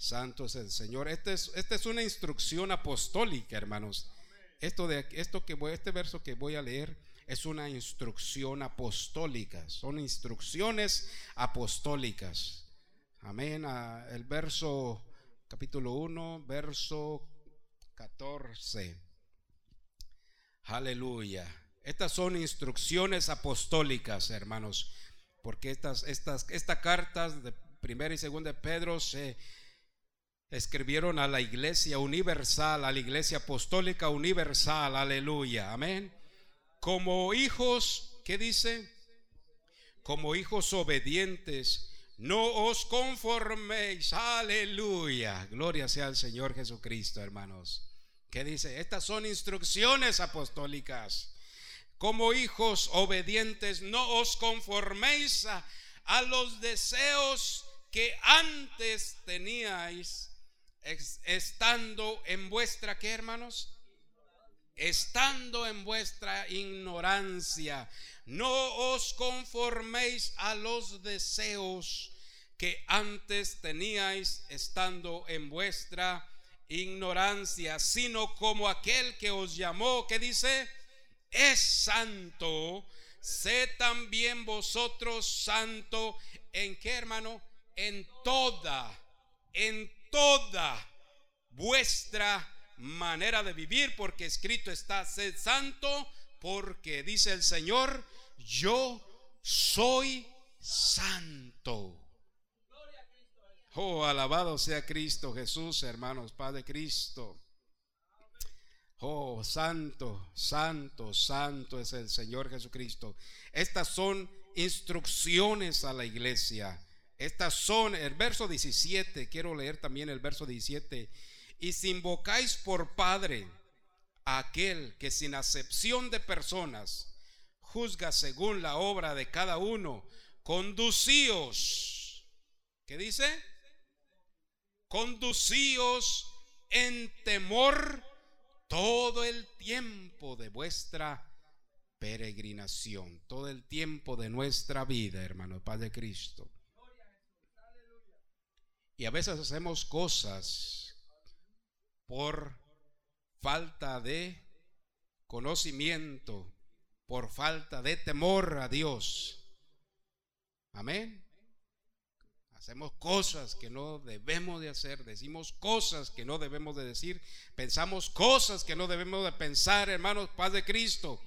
Santo es el Señor. Esta es, esta es una instrucción apostólica, hermanos. Esto de esto que este verso que voy a leer es una instrucción apostólica. Son instrucciones apostólicas. Amén. El verso capítulo 1, verso 14. Aleluya. Estas son instrucciones apostólicas, hermanos, porque estas, estas, estas cartas de primera y segunda de Pedro se escribieron a la iglesia universal, a la iglesia apostólica universal, aleluya, amén. Como hijos, ¿qué dice? Como hijos obedientes, no os conforméis, aleluya, gloria sea al Señor Jesucristo, hermanos. ¿Qué dice? Estas son instrucciones apostólicas. Como hijos obedientes, no os conforméis a, a los deseos que antes teníais estando en vuestra, ¿qué hermanos? Estando en vuestra ignorancia. no os conforméis a los deseos que antes teníais estando en vuestra ignorancia, sino como aquel que os llamó, que dice, es santo, sé también vosotros santo, ¿en qué hermano? En toda, en toda vuestra manera de vivir, porque escrito está, sed santo, porque dice el Señor, yo soy santo. Oh, alabado sea Cristo Jesús, hermanos, Padre Cristo. Oh, santo, santo, santo es el Señor Jesucristo. Estas son instrucciones a la iglesia. Estas son, el verso 17, quiero leer también el verso 17. Y si invocáis por Padre a aquel que sin acepción de personas juzga según la obra de cada uno, conducíos. ¿Qué dice? conducíos en temor todo el tiempo de vuestra peregrinación, todo el tiempo de nuestra vida, hermano Padre Cristo. Y a veces hacemos cosas por falta de conocimiento, por falta de temor a Dios. Amén. Hacemos cosas que no debemos de hacer, decimos cosas que no debemos de decir, pensamos cosas que no debemos de pensar, hermanos, paz de Cristo.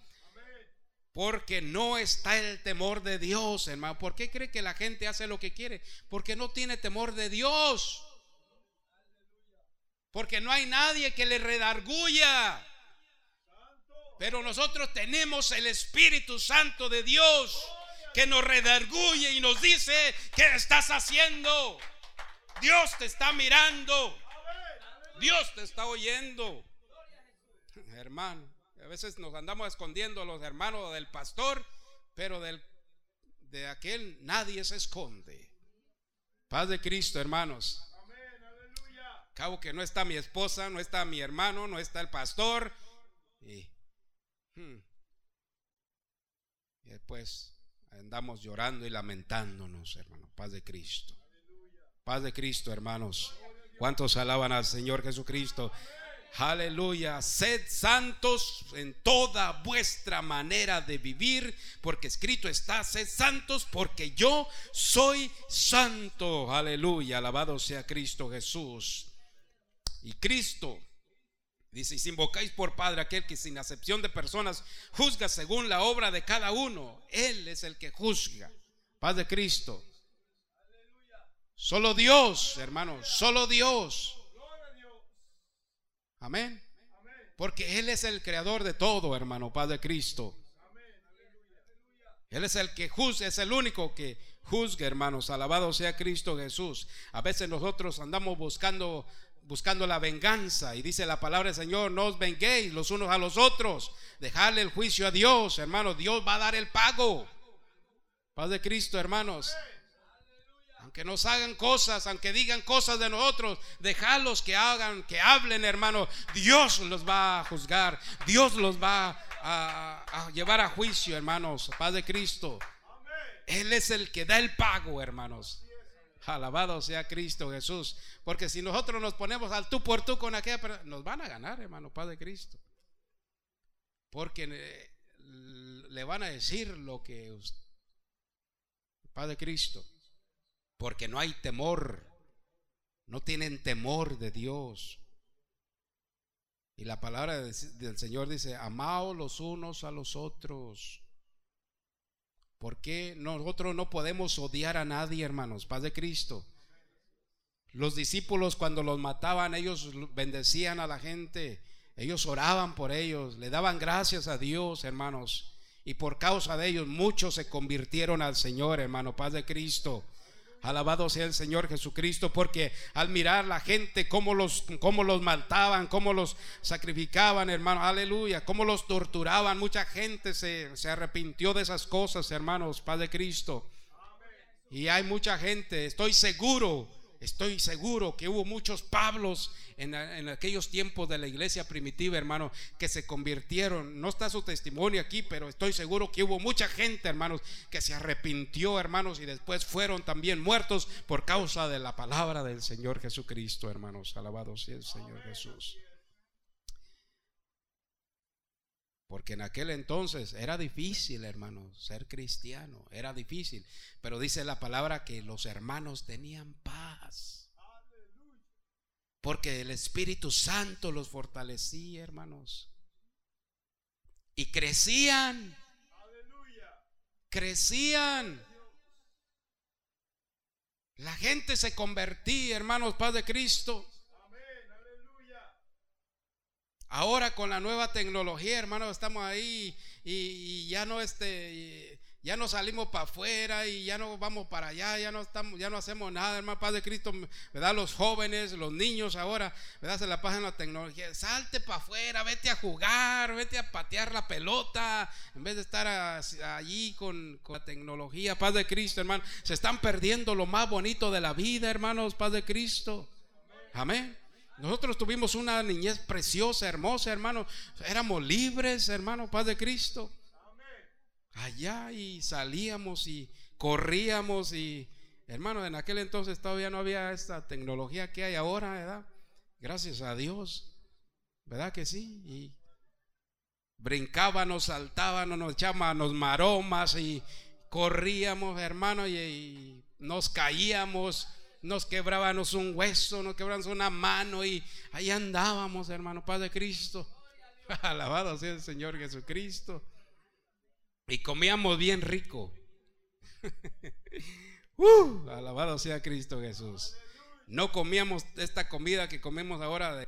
Porque no está el temor de Dios, hermano. ¿Por qué cree que la gente hace lo que quiere? Porque no tiene temor de Dios. Porque no hay nadie que le redarguya. Pero nosotros tenemos el Espíritu Santo de Dios que nos redarguye y nos dice, ¿qué estás haciendo? Dios te está mirando. Dios te está oyendo. [LAUGHS] Hermano, a veces nos andamos escondiendo a los hermanos del pastor, pero del, de aquel nadie se esconde. Paz de Cristo, hermanos. Cabo que no está mi esposa, no está mi hermano, no está el pastor. Y, hmm, y después andamos llorando y lamentándonos, hermano. Paz de Cristo. Paz de Cristo, hermanos. ¿Cuántos alaban al Señor Jesucristo? Aleluya. Sed santos en toda vuestra manera de vivir, porque escrito está, sed santos porque yo soy santo. Aleluya. Alabado sea Cristo Jesús. Y Cristo Dice, y si invocáis por Padre aquel que sin acepción de personas juzga según la obra de cada uno, Él es el que juzga. Paz de Cristo. Solo Dios, hermanos, solo Dios. Amén. Porque Él es el creador de todo, hermano, Paz de Cristo. Él es el que juzga, es el único que juzga, hermanos. Alabado sea Cristo Jesús. A veces nosotros andamos buscando buscando la venganza. Y dice la palabra del Señor, no os venguéis los unos a los otros. Dejarle el juicio a Dios, hermanos. Dios va a dar el pago. Paz de Cristo, hermanos. Aunque nos hagan cosas, aunque digan cosas de nosotros, dejarlos que hagan, que hablen, hermanos. Dios los va a juzgar. Dios los va a, a llevar a juicio, hermanos. Paz de Cristo. Él es el que da el pago, hermanos. Alabado sea Cristo Jesús. Porque si nosotros nos ponemos al tú por tú con aquella persona, nos van a ganar, hermano, Padre Cristo. Porque eh, le van a decir lo que Padre Cristo. Porque no hay temor. No tienen temor de Dios. Y la palabra del Señor dice, amaos los unos a los otros. ¿Por qué nosotros no podemos odiar a nadie, hermanos? Paz de Cristo. Los discípulos cuando los mataban, ellos bendecían a la gente, ellos oraban por ellos, le daban gracias a Dios, hermanos. Y por causa de ellos muchos se convirtieron al Señor, hermano, paz de Cristo. Alabado sea el Señor Jesucristo, porque al mirar la gente cómo los, cómo los mataban, cómo los sacrificaban, hermano, aleluya, cómo los torturaban, mucha gente se, se arrepintió de esas cosas, hermanos, Padre Cristo. Y hay mucha gente, estoy seguro, Estoy seguro que hubo muchos Pablos en, aquellos tiempos de la iglesia primitiva, hermano, que se convirtieron. No está su testimonio aquí, pero estoy seguro que hubo mucha gente, hermanos, que se arrepintió, hermanos, y después fueron también muertos por causa de la palabra del Señor Jesucristo, hermanos. Alabado sea el Señor Jesús. Porque en aquel entonces era difícil, hermanos, ser cristiano. Era difícil. Pero dice la palabra que los hermanos tenían paz. Porque el Espíritu Santo los fortalecía, hermanos. Y crecían. Crecían. La gente se convertía, hermanos, paz de Cristo. Ahora con la nueva tecnología, hermano, estamos ahí y, ya no este ya no salimos para afuera y ya no vamos para allá, ya no estamos, ya no hacemos nada, hermano Padre Cristo, ¿verdad? Los jóvenes, los niños ahora, ¿verdad? Se la pasan la tecnología. Salte para afuera, vete a jugar, vete a patear la pelota, en vez de estar allí con, con, la tecnología, Paz de Cristo, hermano. Se están perdiendo lo más bonito de la vida, hermanos, Paz de Cristo. Amén. Nosotros tuvimos una niñez preciosa, hermosa, hermano. Éramos libres, hermano, paz de Cristo. Allá y salíamos y corríamos y, hermano, en aquel entonces todavía no había esta tecnología que hay ahora, ¿verdad? Gracias a Dios, ¿verdad que sí? Y brincábamos, saltábamos, nos echábamos maromas y corríamos, hermano, y, y nos caíamos nos quebrábamos un hueso, nos quebrábamos una mano y ahí andábamos, hermano, Padre Cristo. [LAUGHS] Alabado sea el Señor Jesucristo. Y comíamos bien rico. [LAUGHS] uh, alabado sea Cristo Jesús. No comíamos esta comida que comemos ahora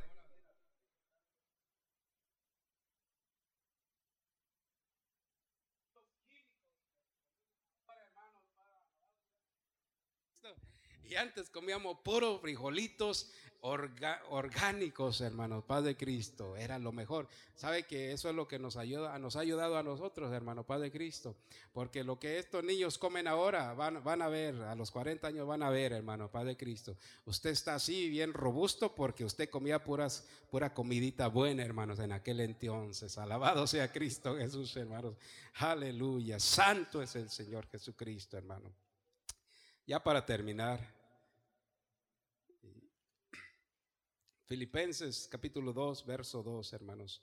Antes comíamos puros frijolitos orgánicos, hermanos, paz de Cristo, era lo mejor. ¿Sabe que eso es lo que nos ayuda, nos ha ayudado a nosotros, hermano, paz de Cristo? Porque lo que estos niños comen ahora, van, a ver, a los 40 años van a ver, hermano, paz de Cristo. Usted está así bien robusto porque usted comía puras, pura comidita buena, hermanos, en aquel entonces. Alabado sea Cristo Jesús, hermanos. Aleluya. Santo es el Señor Jesucristo, hermano. Ya para terminar, Filipenses capítulo 2, verso 2, hermanos.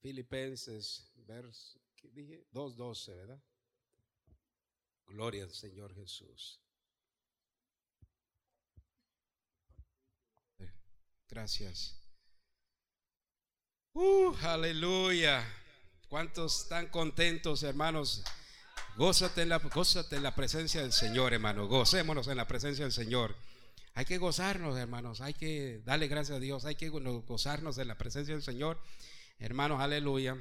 Filipenses, verso, ¿qué dije? 2.12, ¿verdad? Gloria al Señor Jesús. Gracias. Uh, aleluya. ¿Cuántos están contentos, hermanos? Gózate en, la, gózate en la presencia del Señor, hermano. Gocémonos en la presencia del Señor. Hay que gozarnos, hermanos. Hay que darle gracias a Dios. Hay que gozarnos en la presencia del Señor. Hermanos, aleluya.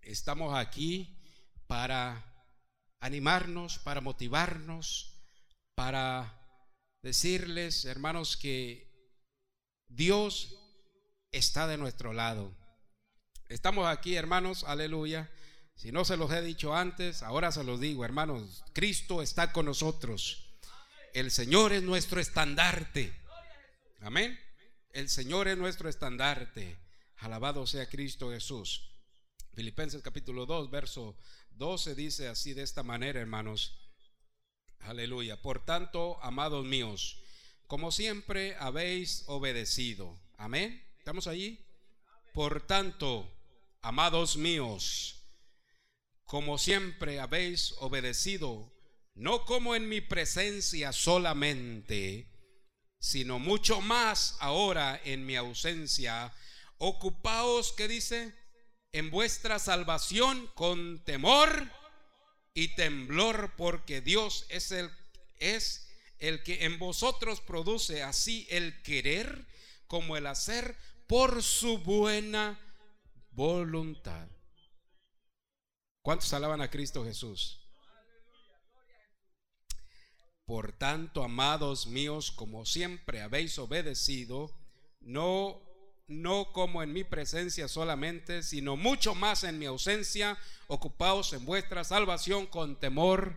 Estamos aquí para animarnos, para motivarnos, para decirles, hermanos, que Dios está de nuestro lado. Estamos aquí, hermanos, aleluya. Si no se los he dicho antes, ahora se los digo, hermanos. Cristo está con nosotros. El Señor es nuestro estandarte. Amén. El Señor es nuestro estandarte. Alabado sea Cristo Jesús. Filipenses capítulo 2, verso 12 dice así de esta manera, hermanos. Aleluya. Por tanto, amados míos, como siempre habéis obedecido. Amén. ¿Estamos allí? Por tanto, amados míos, como siempre habéis obedecido, no como en mi presencia solamente, sino mucho más ahora en mi ausencia. Ocupaos, ¿qué dice? En vuestra salvación con temor y temblor, porque Dios es el, es el que en vosotros produce así el querer como el hacer por su buena voluntad. ¿Cuántos alaban a Cristo Jesús? Por tanto, amados míos, como siempre habéis obedecido, no no como en mi presencia solamente, sino mucho más en mi ausencia, ocupaos en vuestra salvación con temor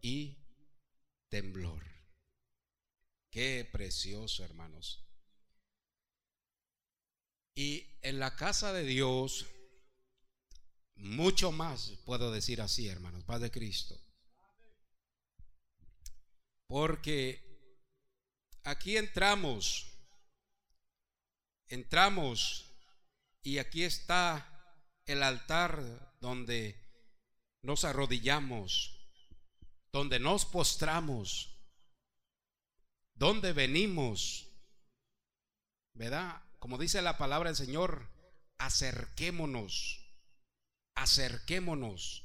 y temblor. Qué precioso, hermanos. Y en la casa de Dios, mucho más, puedo decir así, hermanos, paz de Cristo. Porque aquí entramos, entramos y aquí está el altar donde nos arrodillamos, donde nos postramos, donde venimos, ¿verdad? Como dice la palabra del Señor, acerquémonos, acerquémonos,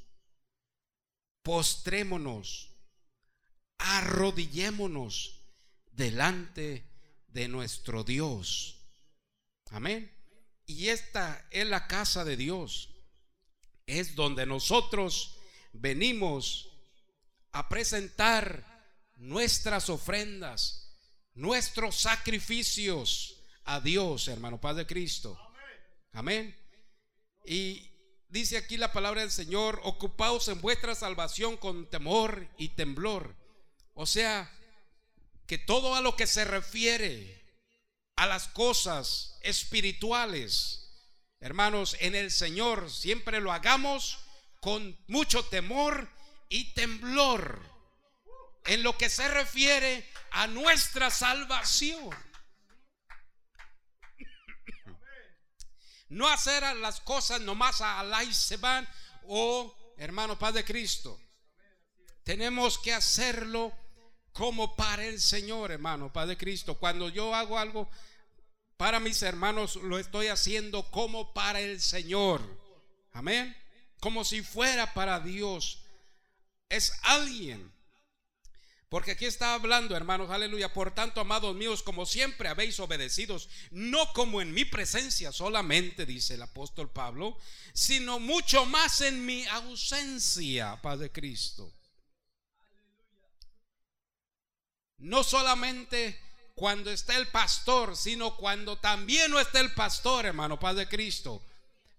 postrémonos, arrodillémonos delante de nuestro Dios. Amén. Y esta es la casa de Dios. Es donde nosotros venimos a presentar nuestras ofrendas, nuestros sacrificios a Dios, hermano Padre Cristo. Amén. Y dice aquí la palabra del Señor, ocupaos en vuestra salvación con temor y temblor. O sea, que todo a lo que se refiere a las cosas espirituales, hermanos, en el Señor siempre lo hagamos con mucho temor y temblor en lo que se refiere a nuestra salvación. No hacer las cosas nomás a la y se van o hermano Padre Cristo. Tenemos que hacerlo como para el Señor, hermano Padre Cristo. Cuando yo hago algo para mis hermanos lo estoy haciendo como para el Señor. Amén. Como si fuera para Dios. Es alguien. Porque aquí está hablando, hermanos, aleluya. Por tanto, amados míos, como siempre habéis obedecidos, no como en mi presencia solamente, dice el apóstol Pablo, sino mucho más en mi ausencia, Padre Cristo. No solamente cuando está el pastor, sino cuando también no está el pastor, hermano Padre Cristo.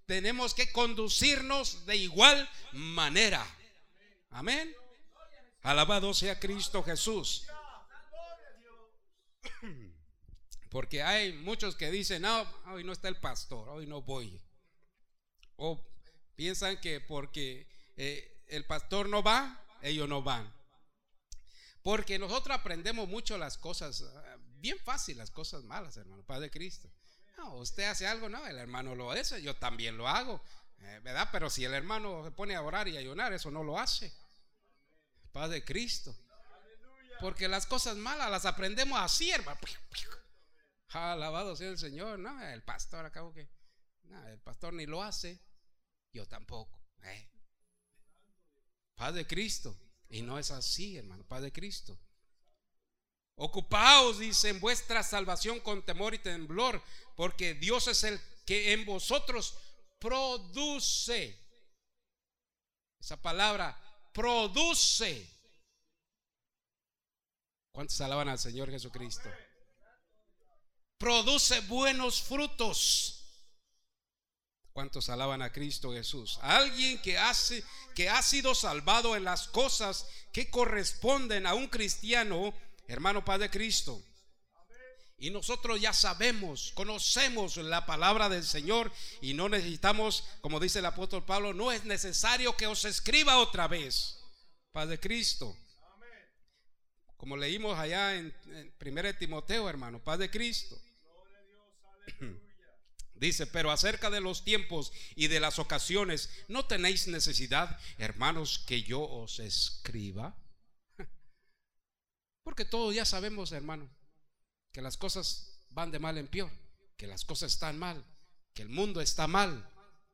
Tenemos que conducirnos de igual manera. Amén. Alabado sea Cristo Jesús. [CLEARS THROAT] Porque hay muchos que dicen, no, hoy no está el pastor, hoy no voy. O piensan que porque eh, el pastor no va, ellos no van. Porque nosotros aprendemos mucho las cosas bien fácil las cosas malas, hermano, Padre Cristo. No, usted hace algo, no, el hermano lo hace, yo también lo hago, eh, ¿verdad? Pero si el hermano se pone a orar y ayunar, eso no lo hace. Padre Cristo. Porque las cosas malas las aprendemos así, hermano. Alabado sea el Señor, no, el pastor acabo que, no, el pastor ni lo hace, yo tampoco. Eh. Padre Cristo. Y no es así, hermano, Padre Cristo. Ocupaos, dice, en vuestra salvación con temor y temblor, porque Dios es el que en vosotros produce. Esa palabra, produce. ¿Cuántos alaban al Señor Jesucristo? Produce buenos frutos. ¿Cuántos alaban a Cristo Jesús? Alguien que hace que ha sido salvado en las cosas que corresponden a un cristiano hermano Padre Cristo. Y nosotros ya sabemos, conocemos la palabra del Señor y no necesitamos, como dice el apóstol Pablo, no es necesario que os escriba otra vez. Padre Cristo. Como leímos allá en, 1 Timoteo, hermano, Padre Cristo. [CLEARS THROAT] Dice, pero acerca de los tiempos y de las ocasiones, ¿no tenéis necesidad, hermanos, que yo os escriba? [LAUGHS] Porque todos ya sabemos, hermano, que las cosas van de mal en peor, que las cosas están mal, que el mundo está mal,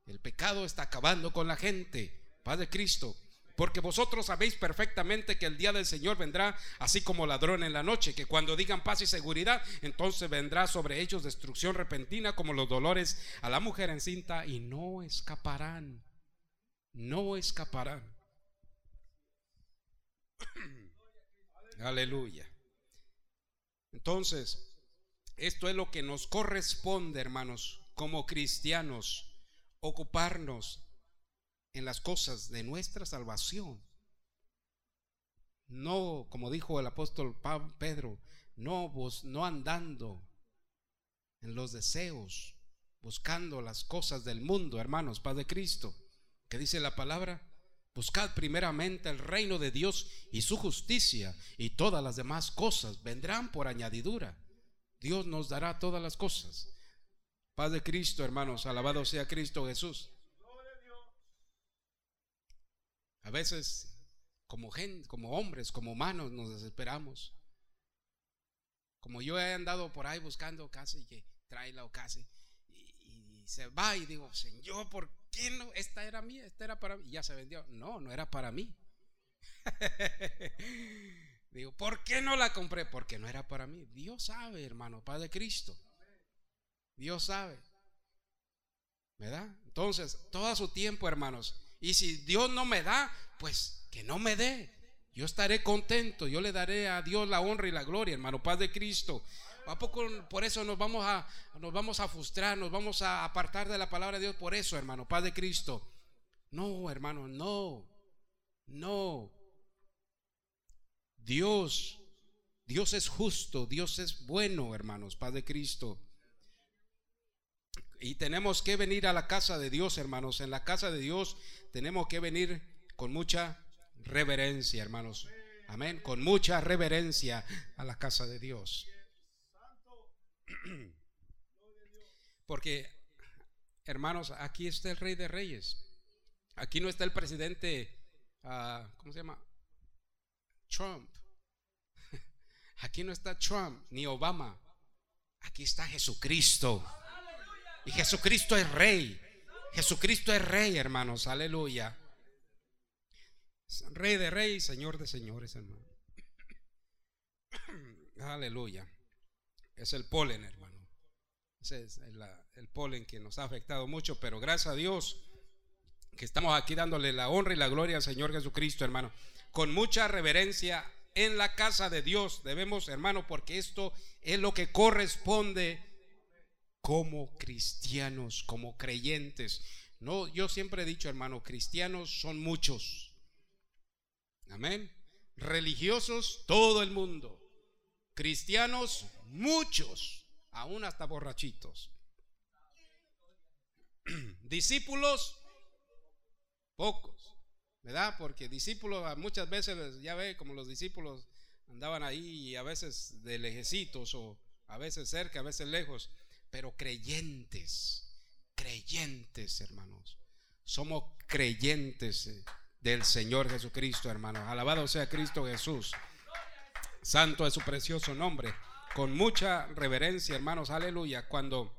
el pecado está acabando con la gente. Padre Cristo, porque vosotros sabéis perfectamente que el día del Señor vendrá así como ladrón en la noche, que cuando digan paz y seguridad, entonces vendrá sobre ellos destrucción repentina como los dolores a la mujer encinta y no escaparán, no escaparán. [COUGHS] Aleluya. Entonces, esto es lo que nos corresponde, hermanos, como cristianos, ocuparnos en las cosas de nuestra salvación. No, como dijo el apóstol Pedro, no, no andando en los deseos, buscando las cosas del mundo, hermanos, Paz de Cristo. ¿Qué dice la palabra? Buscad primeramente el reino de Dios y su justicia y todas las demás cosas vendrán por añadidura. Dios nos dará todas las cosas. Paz de Cristo, hermanos, alabado sea Cristo Jesús. A veces, como gente, como hombres, como humanos, nos desesperamos. Como yo he andado por ahí buscando casa y que trae la casa y, se va y digo, Señor, ¿por qué no? Esta era mía, esta era para mí. Y ya se vendió. No, no era para mí. [LAUGHS] digo, ¿por qué no la compré? Porque no era para mí. Dios sabe, hermano, Padre Cristo. Dios sabe. ¿Verdad? Entonces, todo su tiempo, hermanos. Y si Dios no me da, pues que no me dé. Yo estaré contento, yo le daré a Dios la honra y la gloria, hermano, paz de Cristo. ¿A poco por eso nos vamos a, nos vamos a frustrar, nos vamos a apartar de la palabra de Dios? Por eso, hermano, paz de Cristo. No, hermano, no, no. Dios, Dios es justo, Dios es bueno, hermanos, paz de Cristo. Y tenemos que venir a la casa de Dios, hermanos. En la casa de Dios tenemos que venir con mucha reverencia, hermanos. Amén. Con mucha reverencia a la casa de Dios. [CLEARS THROAT] Porque, hermanos, aquí está el rey de reyes. Aquí no está el presidente, uh, ¿cómo se llama? Trump. [LAUGHS] Aquí no está Trump ni Obama. Aquí está Jesucristo. Y Jesucristo es rey. Jesucristo es rey, hermanos. Aleluya. Rey de reyes, Señor de señores, hermano. [CLEARS THROAT] Aleluya. Es el polen, hermano. Ese es el, polen que nos ha afectado mucho, pero gracias a Dios que estamos aquí dándole la honra y la gloria al Señor Jesucristo, hermano. Con mucha reverencia en la casa de Dios debemos, hermano, porque esto es lo que corresponde como cristianos, como creyentes. No, yo siempre he dicho, hermano, cristianos son muchos. Amén. Religiosos, todo el mundo. Cristianos, muchos, aún hasta borrachitos. [CLEARS THROAT] Discípulos, pocos, ¿verdad? Porque discípulos muchas veces, ya ve, como los discípulos andaban ahí y a veces de lejecitos o a veces cerca, a veces lejos, pero creyentes, creyentes, hermanos. Somos creyentes. Eh del Señor Jesucristo, hermanos. Alabado sea Cristo Jesús. Santo es su precioso nombre. Con mucha reverencia, hermanos. Aleluya. Cuando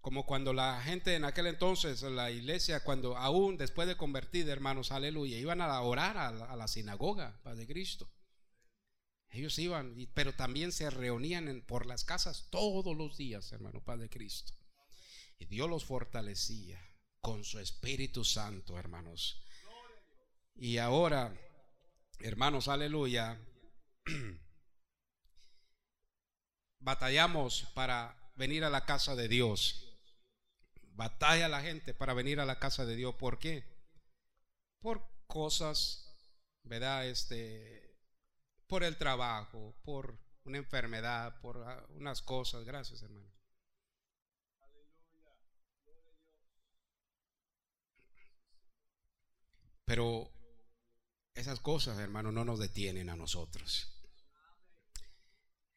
como cuando la gente en aquel entonces, la iglesia, cuando aún después de convertir, hermanos, aleluya, iban a orar a la, sinagoga, Padre Cristo. Ellos iban, pero también se reunían por las casas todos los días, hermano, Padre Cristo. Y Dios los fortalecía con su Espíritu Santo, hermanos. Y ahora, hermanos, aleluya, [CLEARS THROAT] batallamos para venir a la casa de Dios. Batalla la gente para venir a la casa de Dios. ¿Por qué? Por cosas, ¿verdad? Este, por el trabajo, por una enfermedad, por ah, unas cosas. Gracias, hermano. Pero esas cosas, hermano, no nos detienen a nosotros.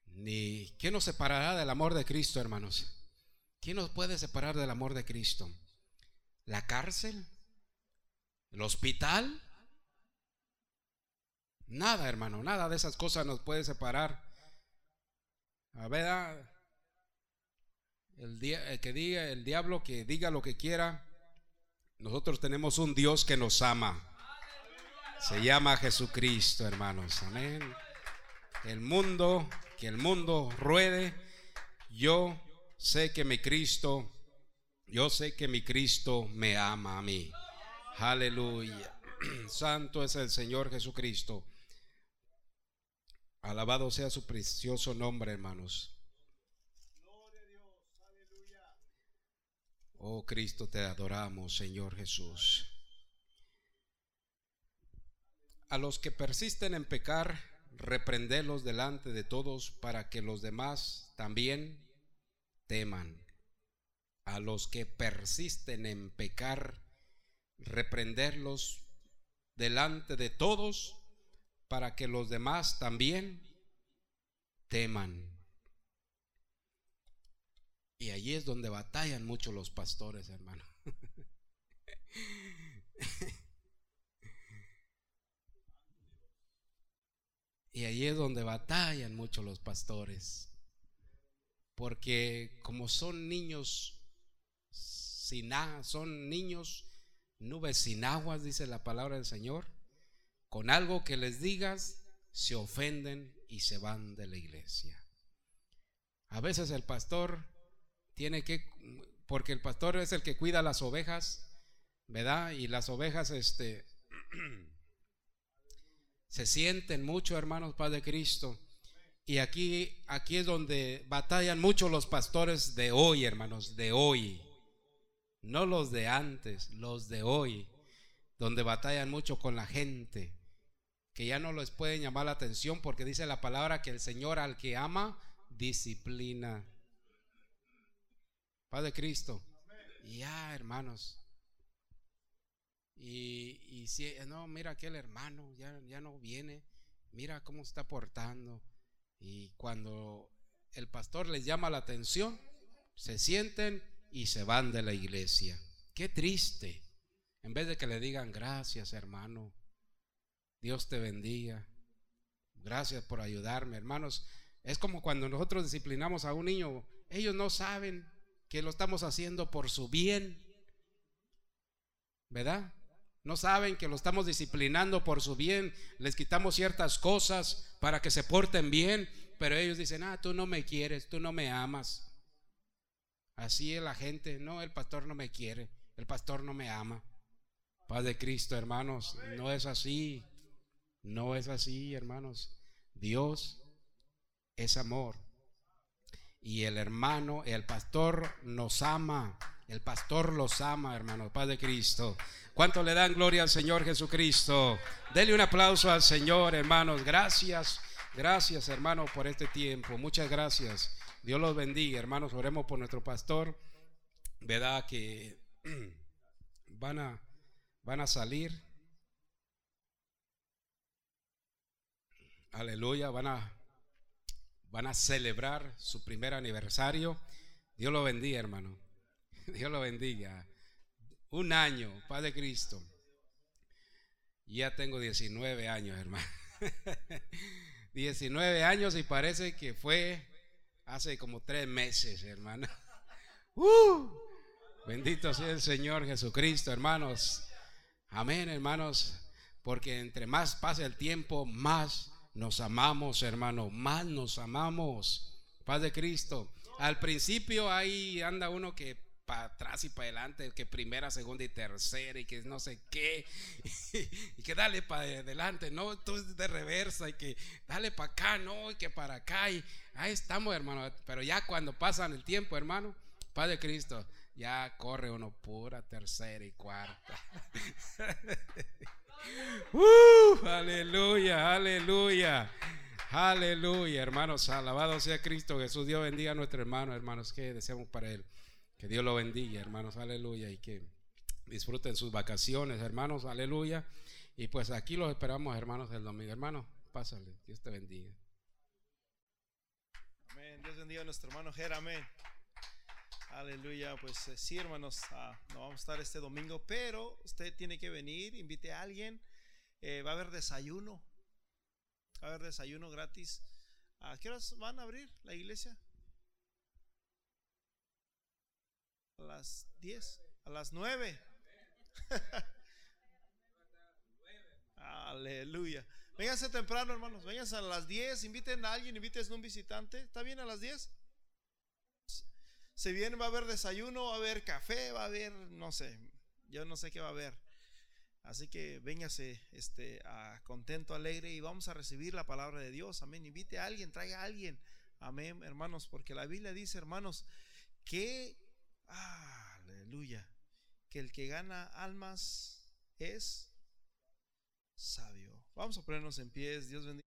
Ni ¿quién nos separará del amor de Cristo, hermanos? ¿Quién nos puede separar del amor de Cristo? ¿La cárcel? ¿El hospital? Nada, hermano, nada de esas cosas nos puede separar. A ver, ah, el, que diga, el diablo que diga lo que quiera, nosotros tenemos un Dios que nos ama. Se llama Jesucristo, hermanos. Amén. El mundo, que el mundo ruede. Yo sé que mi Cristo, yo sé que mi Cristo me ama a mí. Aleluya. [CLEARS THROAT] Santo es el Señor Jesucristo. Alabado sea su precioso nombre, hermanos. Oh Cristo, te adoramos, Señor Jesús. A los que persisten en pecar, reprenderlos delante de todos para que los demás también teman. A los que persisten en pecar, reprenderlos delante de todos para que los demás también teman. Y allí es donde batallan mucho los pastores, hermano. [LAUGHS] y allí es donde batallan mucho los pastores. Porque como son niños sin nada, son niños nubes sin aguas, dice la palabra del Señor, con algo que les digas, se ofenden y se van de la iglesia. A veces el pastor tiene que, porque el pastor es el que cuida las ovejas, ¿verdad? Y las ovejas, este, [CLEARS THROAT] se sienten mucho, hermanos Padre Cristo. Y aquí, aquí es donde batallan mucho los pastores de hoy, hermanos, de hoy. No los de antes, los de hoy, donde batallan mucho con la gente, que ya no les pueden llamar la atención porque dice la palabra que el Señor al que ama, disciplina. Padre Cristo. Ya, hermanos. Y, y si, no, mira aquel hermano, ya, ya no viene, mira cómo está portando. Y cuando el pastor les llama la atención, se sienten y se van de la iglesia. Qué triste. En vez de que le digan gracias, hermano, Dios te bendiga, gracias por ayudarme, hermanos. Es como cuando nosotros disciplinamos a un niño, ellos no saben que lo estamos haciendo por su bien. ¿Verdad? No saben que lo estamos disciplinando por su bien. Les quitamos ciertas cosas para que se porten bien. Pero ellos dicen, ah, tú no me quieres, tú no me amas. Así es la gente. No, el pastor no me quiere. El pastor no me ama. Paz de Cristo, hermanos. No es así. No es así, hermanos. Dios es amor. Y el hermano, el pastor nos ama. El pastor los ama, hermano, Padre Cristo. ¿Cuánto le dan gloria al Señor Jesucristo? Dele un aplauso al Señor, hermanos. Gracias, gracias, hermano, por este tiempo. Muchas gracias. Dios los bendiga, hermanos. Oremos por nuestro pastor. Verdad que [CLEARS THROAT] van a, van a salir. Aleluya, van a van a celebrar su primer aniversario. Dios lo bendiga, hermano. [LAUGHS] Dios lo bendiga. Un año, Padre Cristo. Ya tengo 19 años, hermano. [LAUGHS] 19 años y parece que fue hace como tres meses, hermano. [LAUGHS] Uh, bendito sea el Señor Jesucristo, hermanos. Amén, hermanos. Porque entre más pase el tiempo, más nos amamos, hermano, más nos amamos. Paz de Cristo. Al principio ahí anda uno que para atrás y para adelante, que primera, segunda y tercera, y que no sé qué, [LAUGHS] y que dale para adelante, no, tú de reversa, y que dale para acá, no, y que para acá, y ahí estamos, hermano. Pero ya cuando pasan el tiempo, hermano, Padre Cristo, ya corre uno pura tercera y cuarta. [LAUGHS] Uh, aleluya, aleluya. Aleluya, hermanos. Alabado sea Cristo Jesús. Dios bendiga a nuestro hermano, hermanos, que deseamos para él. Que Dios lo bendiga, hermanos. Aleluya. Y que disfruten sus vacaciones, hermanos. Aleluya. Y pues aquí los esperamos, hermanos, el domingo. Hermano, pásale. Dios te bendiga. Amén. Dios bendiga a nuestro hermano Ger. Amén. Aleluya, pues eh, sí, hermanos, ah, no vamos a estar este domingo, pero usted tiene que venir, invite a alguien. Eh, va a haber desayuno, va a haber desayuno gratis. ¿A qué horas van a abrir la iglesia? A las 10, a las 9. [LAUGHS] Aleluya. Vénganse temprano, hermanos. Vénganse a las 10. Inviten a alguien, inviten a un visitante. ¿Está bien a las 10? Se viene, va a haber desayuno, va a haber café, va a haber, no sé, yo no sé qué va a haber. Así que véngase este, contento, alegre y vamos a recibir la palabra de Dios. Amén. Invite a alguien, traiga a alguien. Amén, hermanos, porque la Biblia dice, hermanos, que, aleluya, que el que gana almas es sabio. Vamos a ponernos en pies. Dios bendiga.